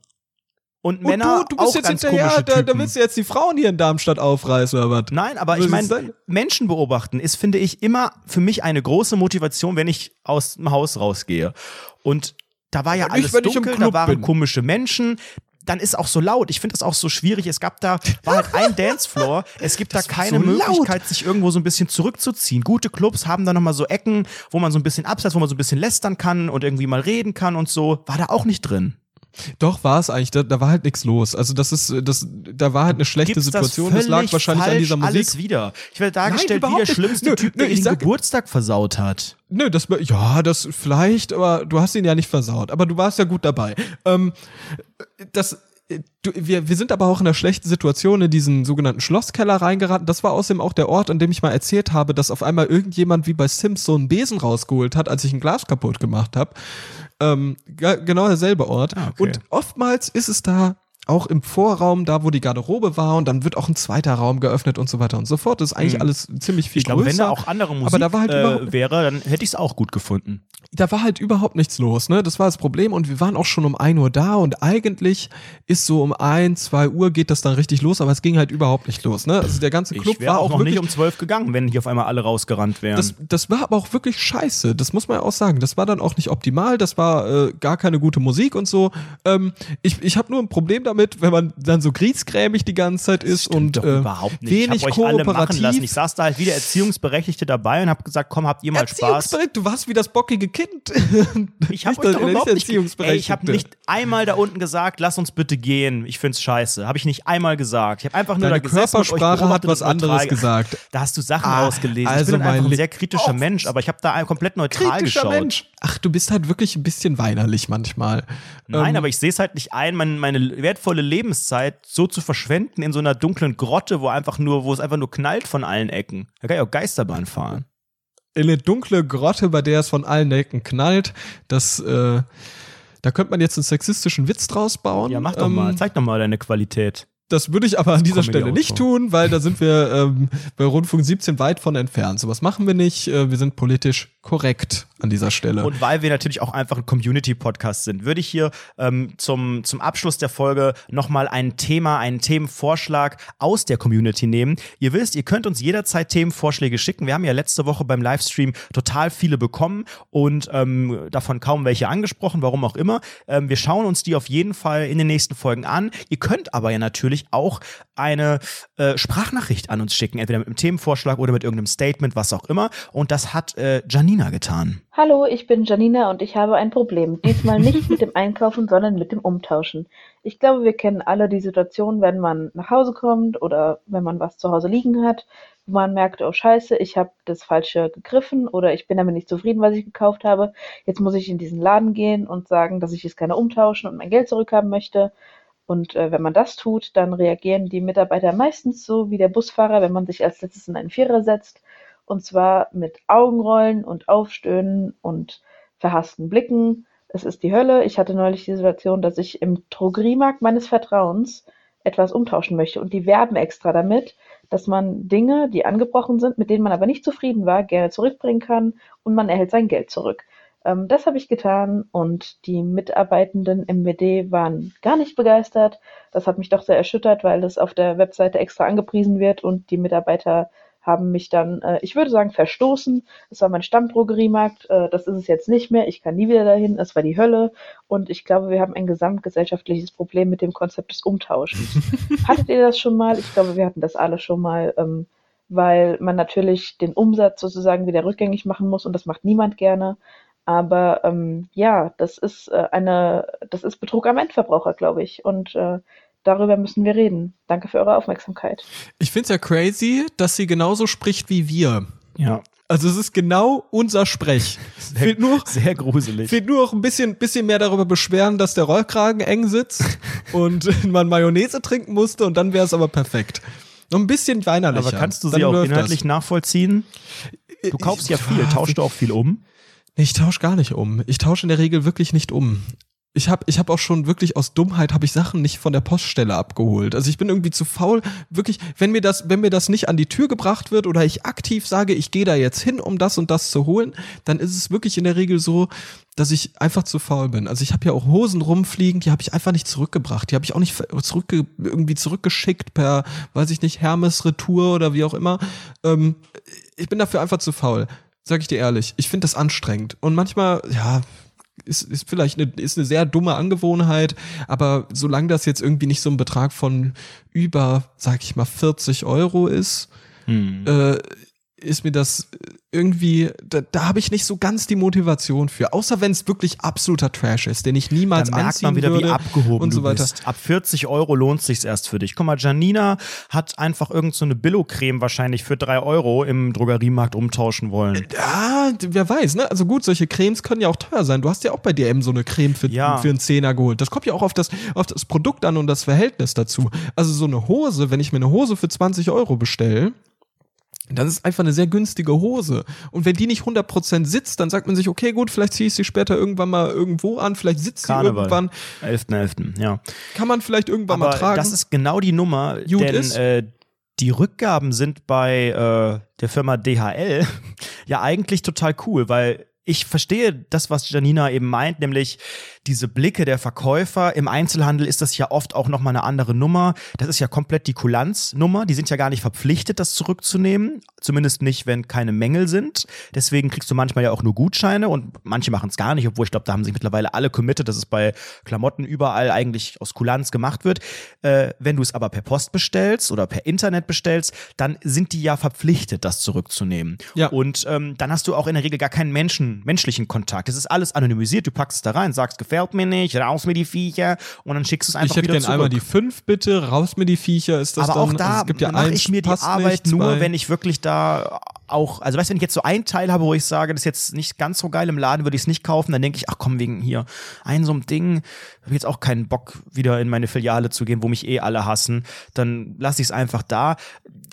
Und, Und Männer du, du bist auch jetzt ganz hinterher, da, da willst du jetzt die Frauen hier in Darmstadt aufreißen oder was? Nein, aber Was ich meine? Menschen beobachten ist, finde ich, immer für mich eine große Motivation, wenn ich aus dem Haus rausgehe. Und da war ja nicht, alles dunkel, da waren bin. komische Menschen. Dann ist auch so laut. Ich finde das auch so schwierig. Es gab da, war halt ein [LAUGHS] Dancefloor. Es gibt da Das war keine so laut. Möglichkeit, sich irgendwo so ein bisschen zurückzuziehen. Gute Clubs haben da nochmal so Ecken, wo man so ein bisschen abseits, wo man so ein bisschen lästern kann und irgendwie mal reden kann und so. War da auch nicht drin. Doch, war es eigentlich. Da, da war halt nichts los. Also das ist, das, da war halt eine schlechte Gibt's Situation. Das, Das, lag wahrscheinlich an dieser Musik. Alles wieder. Ich werde dargestellt wie überhaupt der schlimmste Nö, Typ, nö, der ich den sag- Geburtstag versaut hat. Nö, das, ja, das vielleicht, aber du hast ihn ja nicht versaut. Aber du warst ja gut dabei. Ähm, das, du, wir, wir sind aber auch in einer schlechten Situation in diesen sogenannten Schlosskeller reingeraten. Das war außerdem auch der Ort, an dem ich mal erzählt habe, dass auf einmal irgendjemand wie bei Sims so einen Besen rausgeholt hat, als ich ein Glas kaputt gemacht habe. Ähm, ge- genau derselbe Ort. Ah, okay. Und oftmals ist es da auch im Vorraum, da wo die Garderobe war, und dann wird auch ein zweiter Raum geöffnet und so weiter und so fort. Das ist eigentlich alles ziemlich viel Mhm. Ich glaube, größer. wenn da auch andere Musik aber da war halt äh, wäre, dann hätte ich es auch gut gefunden. da war halt überhaupt nichts los, ne? Das war das Problem und wir waren auch schon um 1 Uhr da und eigentlich ist so um 1, 2 Uhr geht das dann richtig los, aber es ging halt überhaupt nicht los, ne? Also der ganze Club war auch auch noch wirklich nicht um zwölf gegangen, wenn hier auf einmal alle rausgerannt wären. das, das war aber auch wirklich scheiße. Das muss man ja auch sagen. Das war dann auch nicht optimal. Das war äh, gar keine gute Musik und so. Ähm, ich ich habe nur ein Problem damit, wenn man dann so griesgrämig die ganze Zeit ist und äh, überhaupt nicht. wenig ich hab euch alle machen kooperativ. lassen. Ich saß da halt wieder Erziehungsberechtigte dabei und habe gesagt, komm, habt ihr mal Spaß. Du warst wie das bockige Kind. [LAUGHS] Ich habe euch doch überhaupt nicht, ey, ich habe nicht einmal da unten gesagt, lass uns bitte gehen. Ich find's scheiße. Habe ich nicht einmal gesagt. Ich habe einfach nur Deine da gesessen Körpersprache hat was anderes gesagt. Da hast du Sachen Ah, ausgelesen. also ich bin einfach ein sehr kritischer Oh. Mensch, aber ich habe da komplett neutral Kritischer geschaut. Mensch. Ach, du bist halt wirklich ein bisschen weinerlich manchmal. Nein, Ähm, aber ich sehe es halt nicht ein, meine, meine wertvolle Lebenszeit so zu verschwenden in so einer dunklen Grotte, wo einfach nur, wo es einfach nur knallt von allen Ecken. Da kann ich auch Geisterbahn fahren. in eine dunkle Grotte, bei der es von allen Ecken knallt. Das, äh, da könnte man jetzt einen sexistischen Witz draus bauen. Ja, mach doch Ähm, mal, zeig doch mal deine Qualität. Das würde ich aber an dieser Stelle nicht tun, weil da sind wir ähm, bei Rundfunk 17 weit von entfernt. Sowas machen wir nicht. Äh, wir sind politisch korrekt an dieser Stelle. Und weil wir natürlich auch einfach ein Community-Podcast sind, würde ich hier ähm, zum, zum Abschluss der Folge nochmal ein Thema, einen Themenvorschlag aus der Community nehmen. Ihr wisst, ihr könnt uns jederzeit Themenvorschläge schicken. Wir haben ja letzte Woche beim Livestream total viele bekommen und ähm, davon kaum welche angesprochen, warum auch immer. Ähm, wir schauen uns die auf jeden Fall in den nächsten Folgen an. Ihr könnt aber ja natürlich auch eine äh, Sprachnachricht an uns schicken, entweder mit einem Themenvorschlag oder mit irgendeinem Statement, was auch immer. Und das hat äh, Janina getan. Hallo, ich bin Janina und ich habe ein Problem. Diesmal nicht mit dem Einkaufen, sondern mit dem Umtauschen. Ich glaube, wir kennen alle die Situation, wenn man nach Hause kommt oder wenn man was zu Hause liegen hat, wo man merkt, oh scheiße, ich habe das Falsche gegriffen oder ich bin damit nicht zufrieden, was ich gekauft habe. Jetzt muss ich in diesen Laden gehen und sagen, dass ich es gerne umtauschen und mein Geld zurückhaben möchte. Und äh, wenn man das tut, dann reagieren die Mitarbeiter meistens so wie der Busfahrer, wenn man sich als letztes in einen Vierer setzt. Und zwar mit Augenrollen und Aufstöhnen und verhassten Blicken. Es ist die Hölle. Ich hatte neulich die Situation, dass ich im Drogeriemarkt meines Vertrauens etwas umtauschen möchte. Und die werben extra damit, dass man Dinge, die angebrochen sind, mit denen man aber nicht zufrieden war, gerne zurückbringen kann und man erhält sein Geld zurück. Ähm, das habe ich getan und die Mitarbeitenden im WD waren gar nicht begeistert. Das hat mich doch sehr erschüttert, weil es auf der Webseite extra angepriesen wird und die Mitarbeiter haben mich dann, äh, ich würde sagen, verstoßen. Es war mein Stammdrogeriemarkt, äh, das ist es jetzt nicht mehr. Ich kann nie wieder dahin, es war die Hölle. Und ich glaube, wir haben ein gesamtgesellschaftliches Problem mit dem Konzept des Umtauschens. [LAUGHS] Hattet ihr das schon mal? Ich glaube, wir hatten das alle schon mal, ähm, weil man natürlich den Umsatz sozusagen wieder rückgängig machen muss und das macht niemand gerne. Aber ähm, ja, das ist äh, eine, das ist Betrug am Endverbraucher, glaube ich. Und äh, darüber müssen wir reden. Danke für eure Aufmerksamkeit. Ich finde es ja crazy, dass sie genauso spricht wie wir. Ja. Also es ist genau unser Sprech. Sehr, fehlt nur, sehr gruselig. fehlt nur noch ein bisschen, bisschen mehr darüber beschweren, dass der Rollkragen eng sitzt [LAUGHS] und [LAUGHS] man Mayonnaise trinken musste und dann wäre es aber perfekt. Noch ein bisschen weinerlicher. Aber kannst du Dann sie auch läuft inhaltlich das. nachvollziehen? Du kaufst ja viel. Tauschst du auch viel um? Nee, ich tausche gar nicht um. Ich tausche in der Regel wirklich nicht um. Ich habe ich hab auch schon wirklich aus Dummheit habe ich Sachen nicht von der Poststelle abgeholt. Also ich bin irgendwie zu faul, wirklich, wenn mir das wenn mir das nicht an die Tür gebracht wird oder ich aktiv sage, ich gehe da jetzt hin, um das und das zu holen, dann ist es wirklich in der Regel so, dass ich einfach zu faul bin. Also ich habe ja auch Hosen rumfliegen, die habe ich einfach nicht zurückgebracht. Die habe ich auch nicht zurückge irgendwie zurückgeschickt per, weiß ich nicht, Hermes Retour oder wie auch immer. Ähm, ich bin dafür einfach zu faul. Sag ich dir ehrlich. Ich finde das anstrengend. Und manchmal, ja, ist, ist vielleicht eine, ist eine sehr dumme Angewohnheit, aber solange das jetzt irgendwie nicht so ein Betrag von über, sag ich mal, 40 Euro ist, äh, ist mir das irgendwie, da, da habe ich nicht so ganz die Motivation für. Außer wenn es wirklich absoluter Trash ist, den ich niemals Da merkt anziehen man wieder, würde wie abgehoben und so weiter. bist. Ab 40 Euro lohnt sich's erst für dich. Guck mal, Janina hat einfach irgend so eine Billo-Creme wahrscheinlich für 3 Euro im Drogeriemarkt umtauschen wollen. Ja, wer weiß, ne? Also gut, solche Cremes können ja auch teuer sein. Du hast ja auch bei DM so eine Creme für, Ja. für einen Zehner geholt. Das kommt ja auch auf das, auf das Produkt an und das Verhältnis dazu. Also so eine Hose, wenn ich mir eine Hose für 20 Euro bestelle, dann ist es einfach eine sehr günstige Hose. Und wenn die nicht 100% sitzt, dann sagt man sich, okay, gut, vielleicht ziehe ich sie später irgendwann mal irgendwo an, vielleicht sitzt Karneval. sie irgendwann, 11.11., ja. kann man vielleicht irgendwann Aber mal tragen. das ist genau die Nummer, Gut denn ist. äh, die Rückgaben sind bei äh, der Firma DHL [LAUGHS] ja eigentlich total cool, weil ich verstehe das, was Janina eben meint, nämlich diese Blicke der Verkäufer. Im Einzelhandel ist das ja oft auch nochmal eine andere Nummer. Das ist ja komplett die Kulanznummer. Die sind ja gar nicht verpflichtet, das zurückzunehmen. Zumindest nicht, wenn keine Mängel sind. Deswegen kriegst du manchmal ja auch nur Gutscheine und manche machen es gar nicht, obwohl ich glaube, da haben sich mittlerweile alle committed, dass es bei Klamotten überall eigentlich aus Kulanz gemacht wird. Äh, wenn du es aber per Post bestellst oder per Internet bestellst, dann sind die ja verpflichtet, das zurückzunehmen. Ja. Und ähm, dann hast du auch in der Regel gar keinen Menschen, menschlichen Kontakt. Es ist alles anonymisiert. Du packst es da rein, sagst, gefällt mir nicht, raus mit die Viecher und dann schickst du es einfach ich hätte wieder gerne zurück. einmal die fünf bitte, raus mit die Viecher, ist das Aber dann, auch da also es gibt ja mache ich mir die Arbeit nicht, nur, wenn ich wirklich da auch, also weißt du, wenn ich jetzt so ein Teil habe, wo ich sage, das ist jetzt nicht ganz so geil im Laden, würde ich es nicht kaufen, dann denke ich, ach komm, wegen hier ein so einem Ding, habe jetzt auch keinen Bock, wieder in meine Filiale zu gehen, wo mich eh alle hassen, dann lasse ich es einfach da.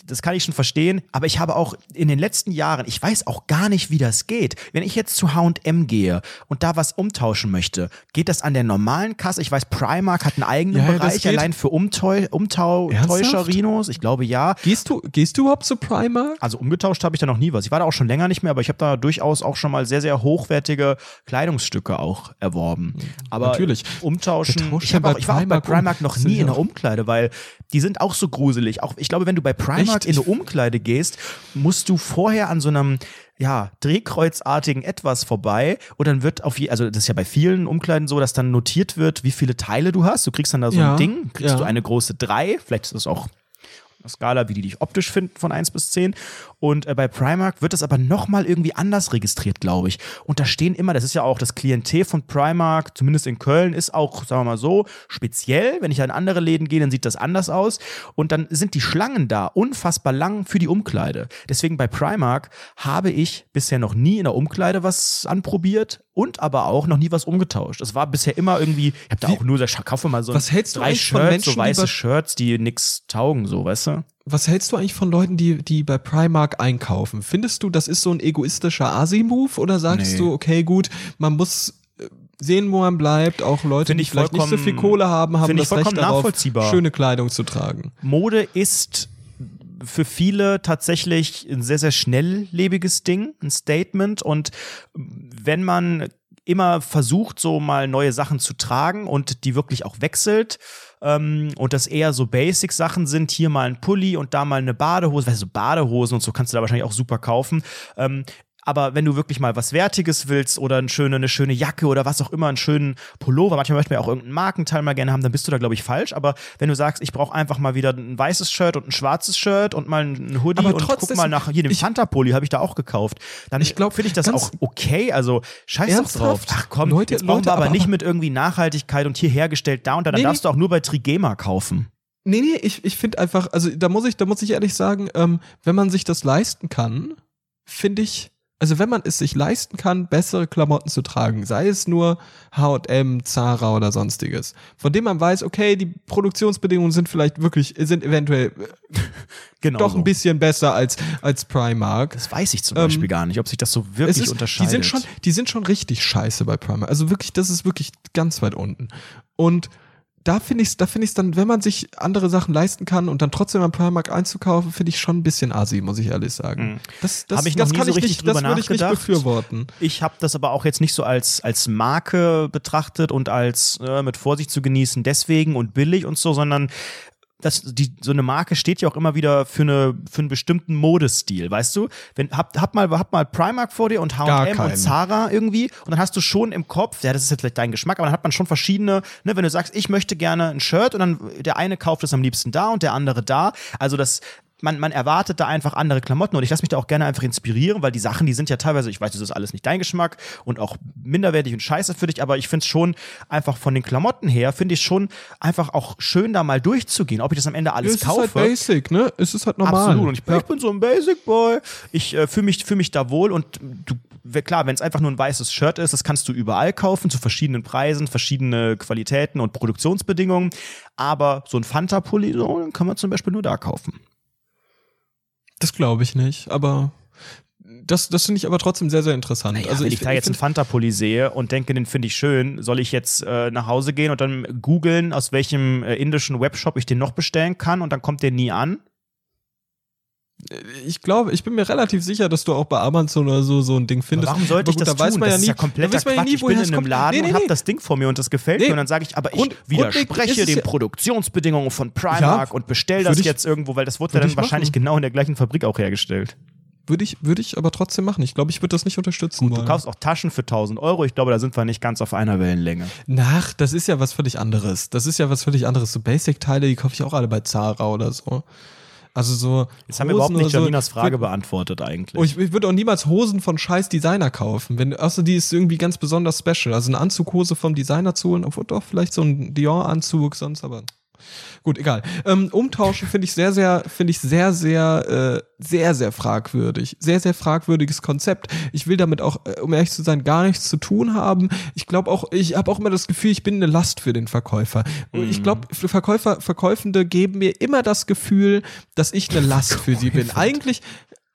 Das kann ich schon verstehen, aber ich habe auch in den letzten Jahren, ich weiß auch gar nicht, wie das geht. Wenn ich jetzt zu H&M gehe und da was umtauschen möchte, geht das an der normalen Kasse? Ich weiß, Primark hat einen eigenen Ja, Bereich allein für Umtau Ernsthaft? Umtäuscherinos. Ich glaube, ja. Gehst du, gehst du überhaupt zu Primark? Also umgetauscht habe ich da noch nie was. Ich war da auch schon länger nicht mehr, aber ich habe da durchaus auch schon mal sehr, sehr hochwertige Kleidungsstücke auch erworben. Aber Natürlich. Umtauschen. Ich, hab auch, ich war auch bei Primark noch nie in der Umkleide, weil die sind auch so gruselig. Auch ich glaube, wenn du bei Primark Echt? in eine Umkleide gehst, musst du vorher an so einem ja, drehkreuzartigen etwas vorbei und dann wird auf je, also das ist ja bei vielen Umkleiden so, dass dann notiert wird, wie viele Teile du hast. Du kriegst dann da so Ja, ein Ding, kriegst ja. du eine große 3, vielleicht ist das auch Skala, wie die dich optisch finden, von 1 bis 10. Und äh, bei Primark wird das aber nochmal irgendwie anders registriert, glaube ich. Und da stehen immer, das ist ja auch das Klientel von Primark, zumindest in Köln, ist auch, sagen wir mal so, speziell. Wenn ich an andere Läden gehe, dann sieht das anders aus. Und dann sind die Schlangen da unfassbar lang für die Umkleide. Deswegen bei Primark habe ich bisher noch nie in der Umkleide was anprobiert und aber auch noch nie was umgetauscht. Es war bisher immer irgendwie, ich habe da auch nur, ich kaufe mal so Was hältst du drei von Shirts, Menschen, so weiße Shirts, die nix taugen, so, weißt du? Was hältst du eigentlich von Leuten, die, die bei Primark einkaufen? Findest du, das ist so ein egoistischer Asi-Move oder sagst Nee. du, okay, gut, man muss äh, sehen, wo man bleibt, auch Leute, die ich vielleicht nicht so viel Kohle haben, haben das Recht darauf, schöne Kleidung zu tragen. Mode ist für viele tatsächlich ein sehr, sehr schnelllebiges Ding, ein Statement. Und wenn man immer versucht, so mal neue Sachen zu tragen und die wirklich auch wechselt, ähm, und das eher so Basic-Sachen sind, hier mal ein Pulli und da mal eine Badehose, weißt du, Badehosen und so kannst du da wahrscheinlich auch super kaufen. Ähm, Aber wenn du wirklich mal was Wertiges willst oder eine schöne, eine schöne Jacke oder was auch immer, einen schönen Pullover, manchmal möchte man ja auch irgendeinen Markenteil mal gerne haben, dann bist du da, glaube ich, falsch. Aber wenn du sagst, ich brauche einfach mal wieder ein weißes Shirt und ein schwarzes Shirt und mal ein Hoodie Aber und guck mal nach hier dem Fanta-Pulli, habe ich da auch gekauft. Dann finde ich das auch okay. Also scheiß doch drauf. Ach komm, Leute- jetzt brauchen wir aber, aber- nicht mit irgendwie Nachhaltigkeit und hier hergestellt da und da. Dann Nee, darfst du auch nur bei Trigema kaufen. Nee, nee, ich, ich finde einfach, also da muss ich, da muss ich ehrlich sagen, ähm, wenn man sich das leisten kann, finde ich, also wenn man es sich leisten kann, bessere Klamotten zu tragen, sei es nur H&M, Zara oder sonstiges, von dem man weiß, okay, die Produktionsbedingungen sind vielleicht wirklich, sind eventuell [LAUGHS] Genau. doch so. ein bisschen besser als, als Primark. Das weiß ich zum Ähm, Beispiel gar nicht, ob sich das so wirklich ist, die unterscheidet. sind schon, die sind schon richtig scheiße bei Primark. Also wirklich, das ist wirklich ganz weit unten. Und da finde ich es, da finde ich dann, wenn man sich andere Sachen leisten kann und dann trotzdem am Primark einzukaufen, finde ich schon ein bisschen assi, muss ich ehrlich sagen. Das, das, Hab ich das kann so ich nicht, das würde ich nicht nachgedacht. befürworten. Ich habe das aber auch jetzt nicht so als, als Marke betrachtet und als äh, mit Vorsicht zu genießen, deswegen und billig und so, sondern das, die, so eine Marke steht ja auch immer wieder für, eine, für einen bestimmten Modestil, weißt du? Wenn, hab, hab, mal, hab mal Primark vor dir und H&M und. Zara irgendwie und dann hast du schon im Kopf, ja, das ist jetzt vielleicht dein Geschmack, aber dann hat man schon verschiedene, ne, wenn du sagst, ich möchte gerne ein Shirt und dann der eine kauft es am liebsten da und der andere da, also das man, man erwartet da einfach andere Klamotten und ich lasse mich da auch gerne einfach inspirieren, weil die Sachen, die sind ja teilweise, ich weiß, das ist alles nicht dein Geschmack und auch minderwertig und scheiße für dich, aber ich finde es schon einfach von den Klamotten her, finde ich schon einfach auch schön, da mal durchzugehen, ob ich das am Ende alles es ist kaufe. halt basic, ne? Es ist halt normal. Absolut. Und ich, ja. ich bin so ein Basic Boy. Ich äh, fühle mich, fühl mich da wohl und du, klar, wenn es einfach nur ein weißes Shirt ist, das kannst du überall kaufen, zu verschiedenen Preisen, verschiedene Qualitäten und Produktionsbedingungen. Aber so ein Fanta-Pulli, so, kann man zum Beispiel nur da kaufen. Das glaube ich nicht, aber das, das finde ich aber trotzdem sehr, sehr interessant. Naja, also wenn ich, ich, da jetzt einen Fanta-Pulli sehe und denke, den finde ich schön, soll ich jetzt äh, nach Hause gehen und dann googeln, aus welchem äh, indischen Webshop ich den noch bestellen kann und dann kommt der nie an? Ich glaube, ich bin mir relativ sicher, dass du auch bei Amazon oder so so ein Ding findest. Aber warum sollte Aber ich gut, das da weiß tun? man das ja nie, ist ja kompletter weiß man ja Quatsch. nie, ich bin in einem kommt. Laden Nee, nee, und habe nee. das Ding vor mir und das gefällt mir und dann sage ich, aber ich Grund- widerspreche den ja- Produktionsbedingungen von Primark Ja, und bestell das ich- jetzt irgendwo, weil das wurde ja dann ich wahrscheinlich machen. genau in der gleichen Fabrik auch hergestellt. Würde ich, würde ich aber trotzdem machen. Ich glaube, ich würde das nicht unterstützen Du wollen. kaufst auch Taschen für 1000 Euro. Ich glaube, da sind wir nicht ganz auf einer Wellenlänge. Nach, das ist ja was völlig anderes. Das ist ja was völlig anderes. So Basic-Teile, die kaufe ich auch alle bei Zara oder so. Also so. Jetzt haben wir überhaupt Hosen nicht Janinas so. Frage beantwortet eigentlich. Oh, ich, ich würde auch niemals Hosen von scheiß Designer kaufen. Wenn, außer die ist irgendwie ganz besonders special. Also eine Anzughose vom Designer zu holen, obwohl doch vielleicht so ein Dior-Anzug, sonst aber. Gut, egal. Ähm, umtauschen finde ich sehr, sehr, finde ich sehr, sehr, äh, sehr, sehr fragwürdig. Sehr, sehr fragwürdiges Konzept. Ich will damit auch, äh, um ehrlich zu sein, gar nichts zu tun haben. Ich glaube auch, ich habe auch immer das Gefühl, ich bin eine Last für den Verkäufer. Und ich glaube, Verkäufer, Verkäufende geben mir immer das Gefühl, dass ich eine Last für sie bin. Eigentlich,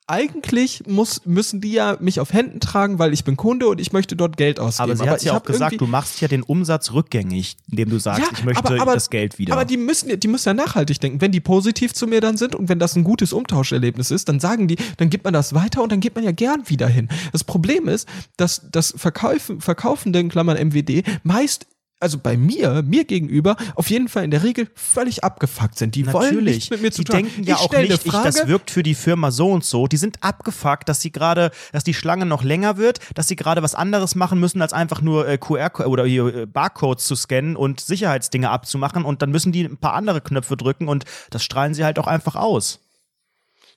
eigentlich muss, müssen die ja mich auf Händen tragen, weil ich bin Kunde und ich möchte dort Geld ausgeben. aber sie hat ja auch gesagt, du machst ja den Umsatz rückgängig, indem du sagst, ich möchte aber, aber, das Geld wieder. Aber die müssen, ja- die müssen ja nachhaltig denken. Wenn die positiv zu mir dann sind und wenn das ein gutes Umtauscherlebnis ist, dann sagen die, dann gibt man das weiter und dann geht man ja gern wieder hin. Das Problem ist, dass das Verkaufen, Verkaufende in Klammern MWD meist also bei mir, mir gegenüber, auf jeden Fall in der Regel völlig abgefuckt sind. Die wollen nichts mit mir zu die tun. denken ja ich auch stell eine nicht, ich, das wirkt für die Firma so und so. Die sind abgefuckt, dass sie gerade, dass die Schlange noch länger wird, dass sie gerade was anderes machen müssen, als einfach nur äh, QR oder äh, Barcodes zu scannen und Sicherheitsdinge abzumachen und dann müssen die ein paar andere Knöpfe drücken und das strahlen sie halt auch einfach aus.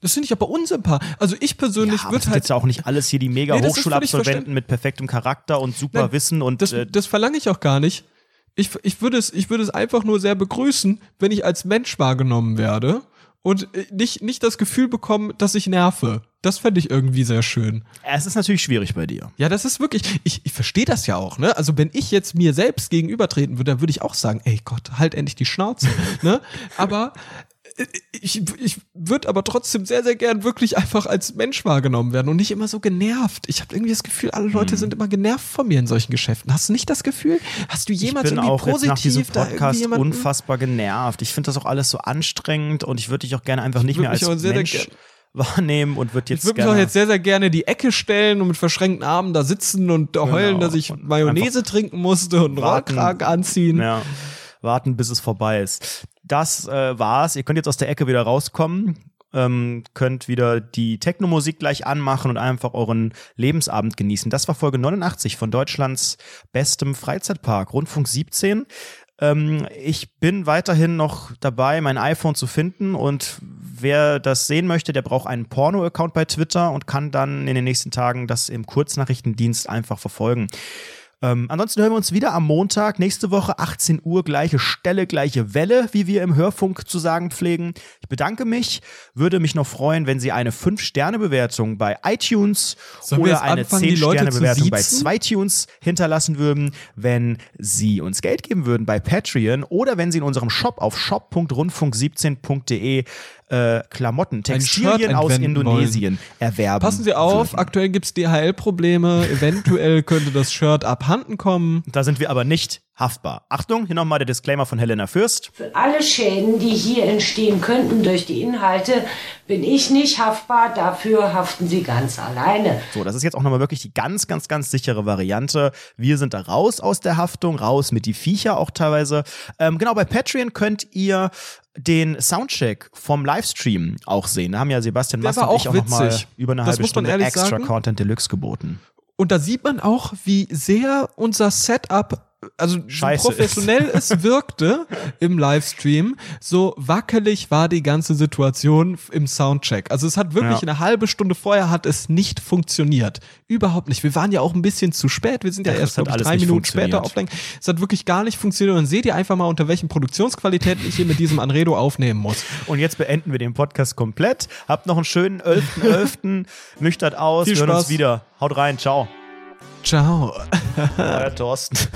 Das finde ich aber unsympathisch. Also ich persönlich Ja, würde halt jetzt ja auch nicht alles hier die mega Nee, Hochschulabsolventen mit perfektem Charakter und super Nein, Wissen und das, äh, das verlange ich auch gar nicht. Ich, ich, würde es, ich würde es einfach nur sehr begrüßen, wenn ich als Mensch wahrgenommen werde und äh, nicht, nicht das Gefühl bekomme, dass ich nerve. Das fände ich irgendwie sehr schön. es ist natürlich schwierig bei dir. Ja, das ist wirklich, ich, ich verstehe das ja auch, ne? Also wenn ich jetzt mir selbst gegenübertreten würde, dann würde ich auch sagen, ey Gott, halt endlich die Schnauze, [LAUGHS] ne? Aber ich, ich würde aber trotzdem sehr, sehr gern wirklich einfach als Mensch wahrgenommen werden und nicht immer so genervt. Ich habe irgendwie das Gefühl, alle Hm. Leute sind immer genervt von mir in solchen Geschäften. Hast du nicht das Gefühl? Hast du jemals ich bin irgendwie auch jetzt positiv nach diesem da Podcast unfassbar genervt. Ich finde das auch alles so anstrengend und ich würde dich auch gerne einfach nicht mehr als sehr, Mensch wahrnehmen und würde Ich jetzt würde mich auch jetzt sehr, sehr gerne in die Ecke stellen und mit verschränkten Armen da sitzen und heulen, dass ich Und Mayonnaise trinken musste und. Rollkragen anziehen. ja, warten, bis es vorbei ist. Das äh, war's. Ihr könnt jetzt aus der Ecke wieder rauskommen. ähm, könnt wieder die Techno-Musik gleich anmachen und einfach euren Lebensabend genießen. Das war Folge 89 von Deutschlands bestem Freizeitpark, Rundfunk 17. Ähm, ich bin weiterhin noch dabei, mein iPhone zu finden und wer das sehen möchte, der braucht einen Porno-Account bei Twitter und kann dann in den nächsten Tagen das im Kurznachrichtendienst einfach verfolgen. Ähm, ansonsten hören wir uns wieder am Montag, nächste Woche, 18 Uhr, gleiche Stelle, gleiche Welle, wie wir im Hörfunk zu sagen pflegen. Ich bedanke mich, würde mich noch freuen, wenn Sie eine 5-Sterne-Bewertung bei iTunes Sollen oder eine anfangen, die Leute zu 10-Sterne-Bewertung bei siezen? 2tunes hinterlassen würden, wenn Sie uns Geld geben würden bei Patreon oder wenn Sie in unserem Shop auf shop.rundfunk17.de äh, Klamotten, Textilien aus Indonesien erwerben. Passen Sie auf, würden. aktuell gibt's DHL-Probleme. Eventuell könnte das Shirt abhanden kommen. Da sind wir aber nicht haftbar. Achtung, hier nochmal der Disclaimer von Helena Fürst. Für alle Schäden, die hier entstehen könnten durch die Inhalte, bin ich nicht haftbar. Dafür haften Sie ganz alleine. So, das ist jetzt auch nochmal wirklich die ganz, ganz, ganz sichere Variante. Wir sind da raus aus der Haftung, raus mit die Viecher auch teilweise. Ähm, genau, bei Patreon könnt ihr den Soundcheck vom Livestream auch sehen. Da haben ja Sebastian Mast und ich auch nochmal über eine Das halbe Stunde extra sagen. Content Deluxe geboten. Und da sieht man auch, wie sehr unser Setup, also so Scheiße professionell es wirkte im Livestream, so wackelig war die ganze Situation im Soundcheck. Also es hat wirklich Ja. eine halbe Stunde vorher hat es nicht funktioniert. Überhaupt nicht. Wir waren ja auch ein bisschen zu spät. Wir sind ja, Ja, erst ich, drei Minuten später auflegen. Es hat wirklich gar nicht funktioniert. Und dann seht ihr einfach mal, unter welchen Produktionsqualitäten ich hier mit diesem Anredo aufnehmen muss. Und jetzt beenden wir den Podcast komplett. Habt noch einen schönen 11.11. [LAUGHS] Nüchtert aus. Viel Wir hören uns wieder. Haut rein. Ciao. Ciao. Euer Thorsten. [LAUGHS]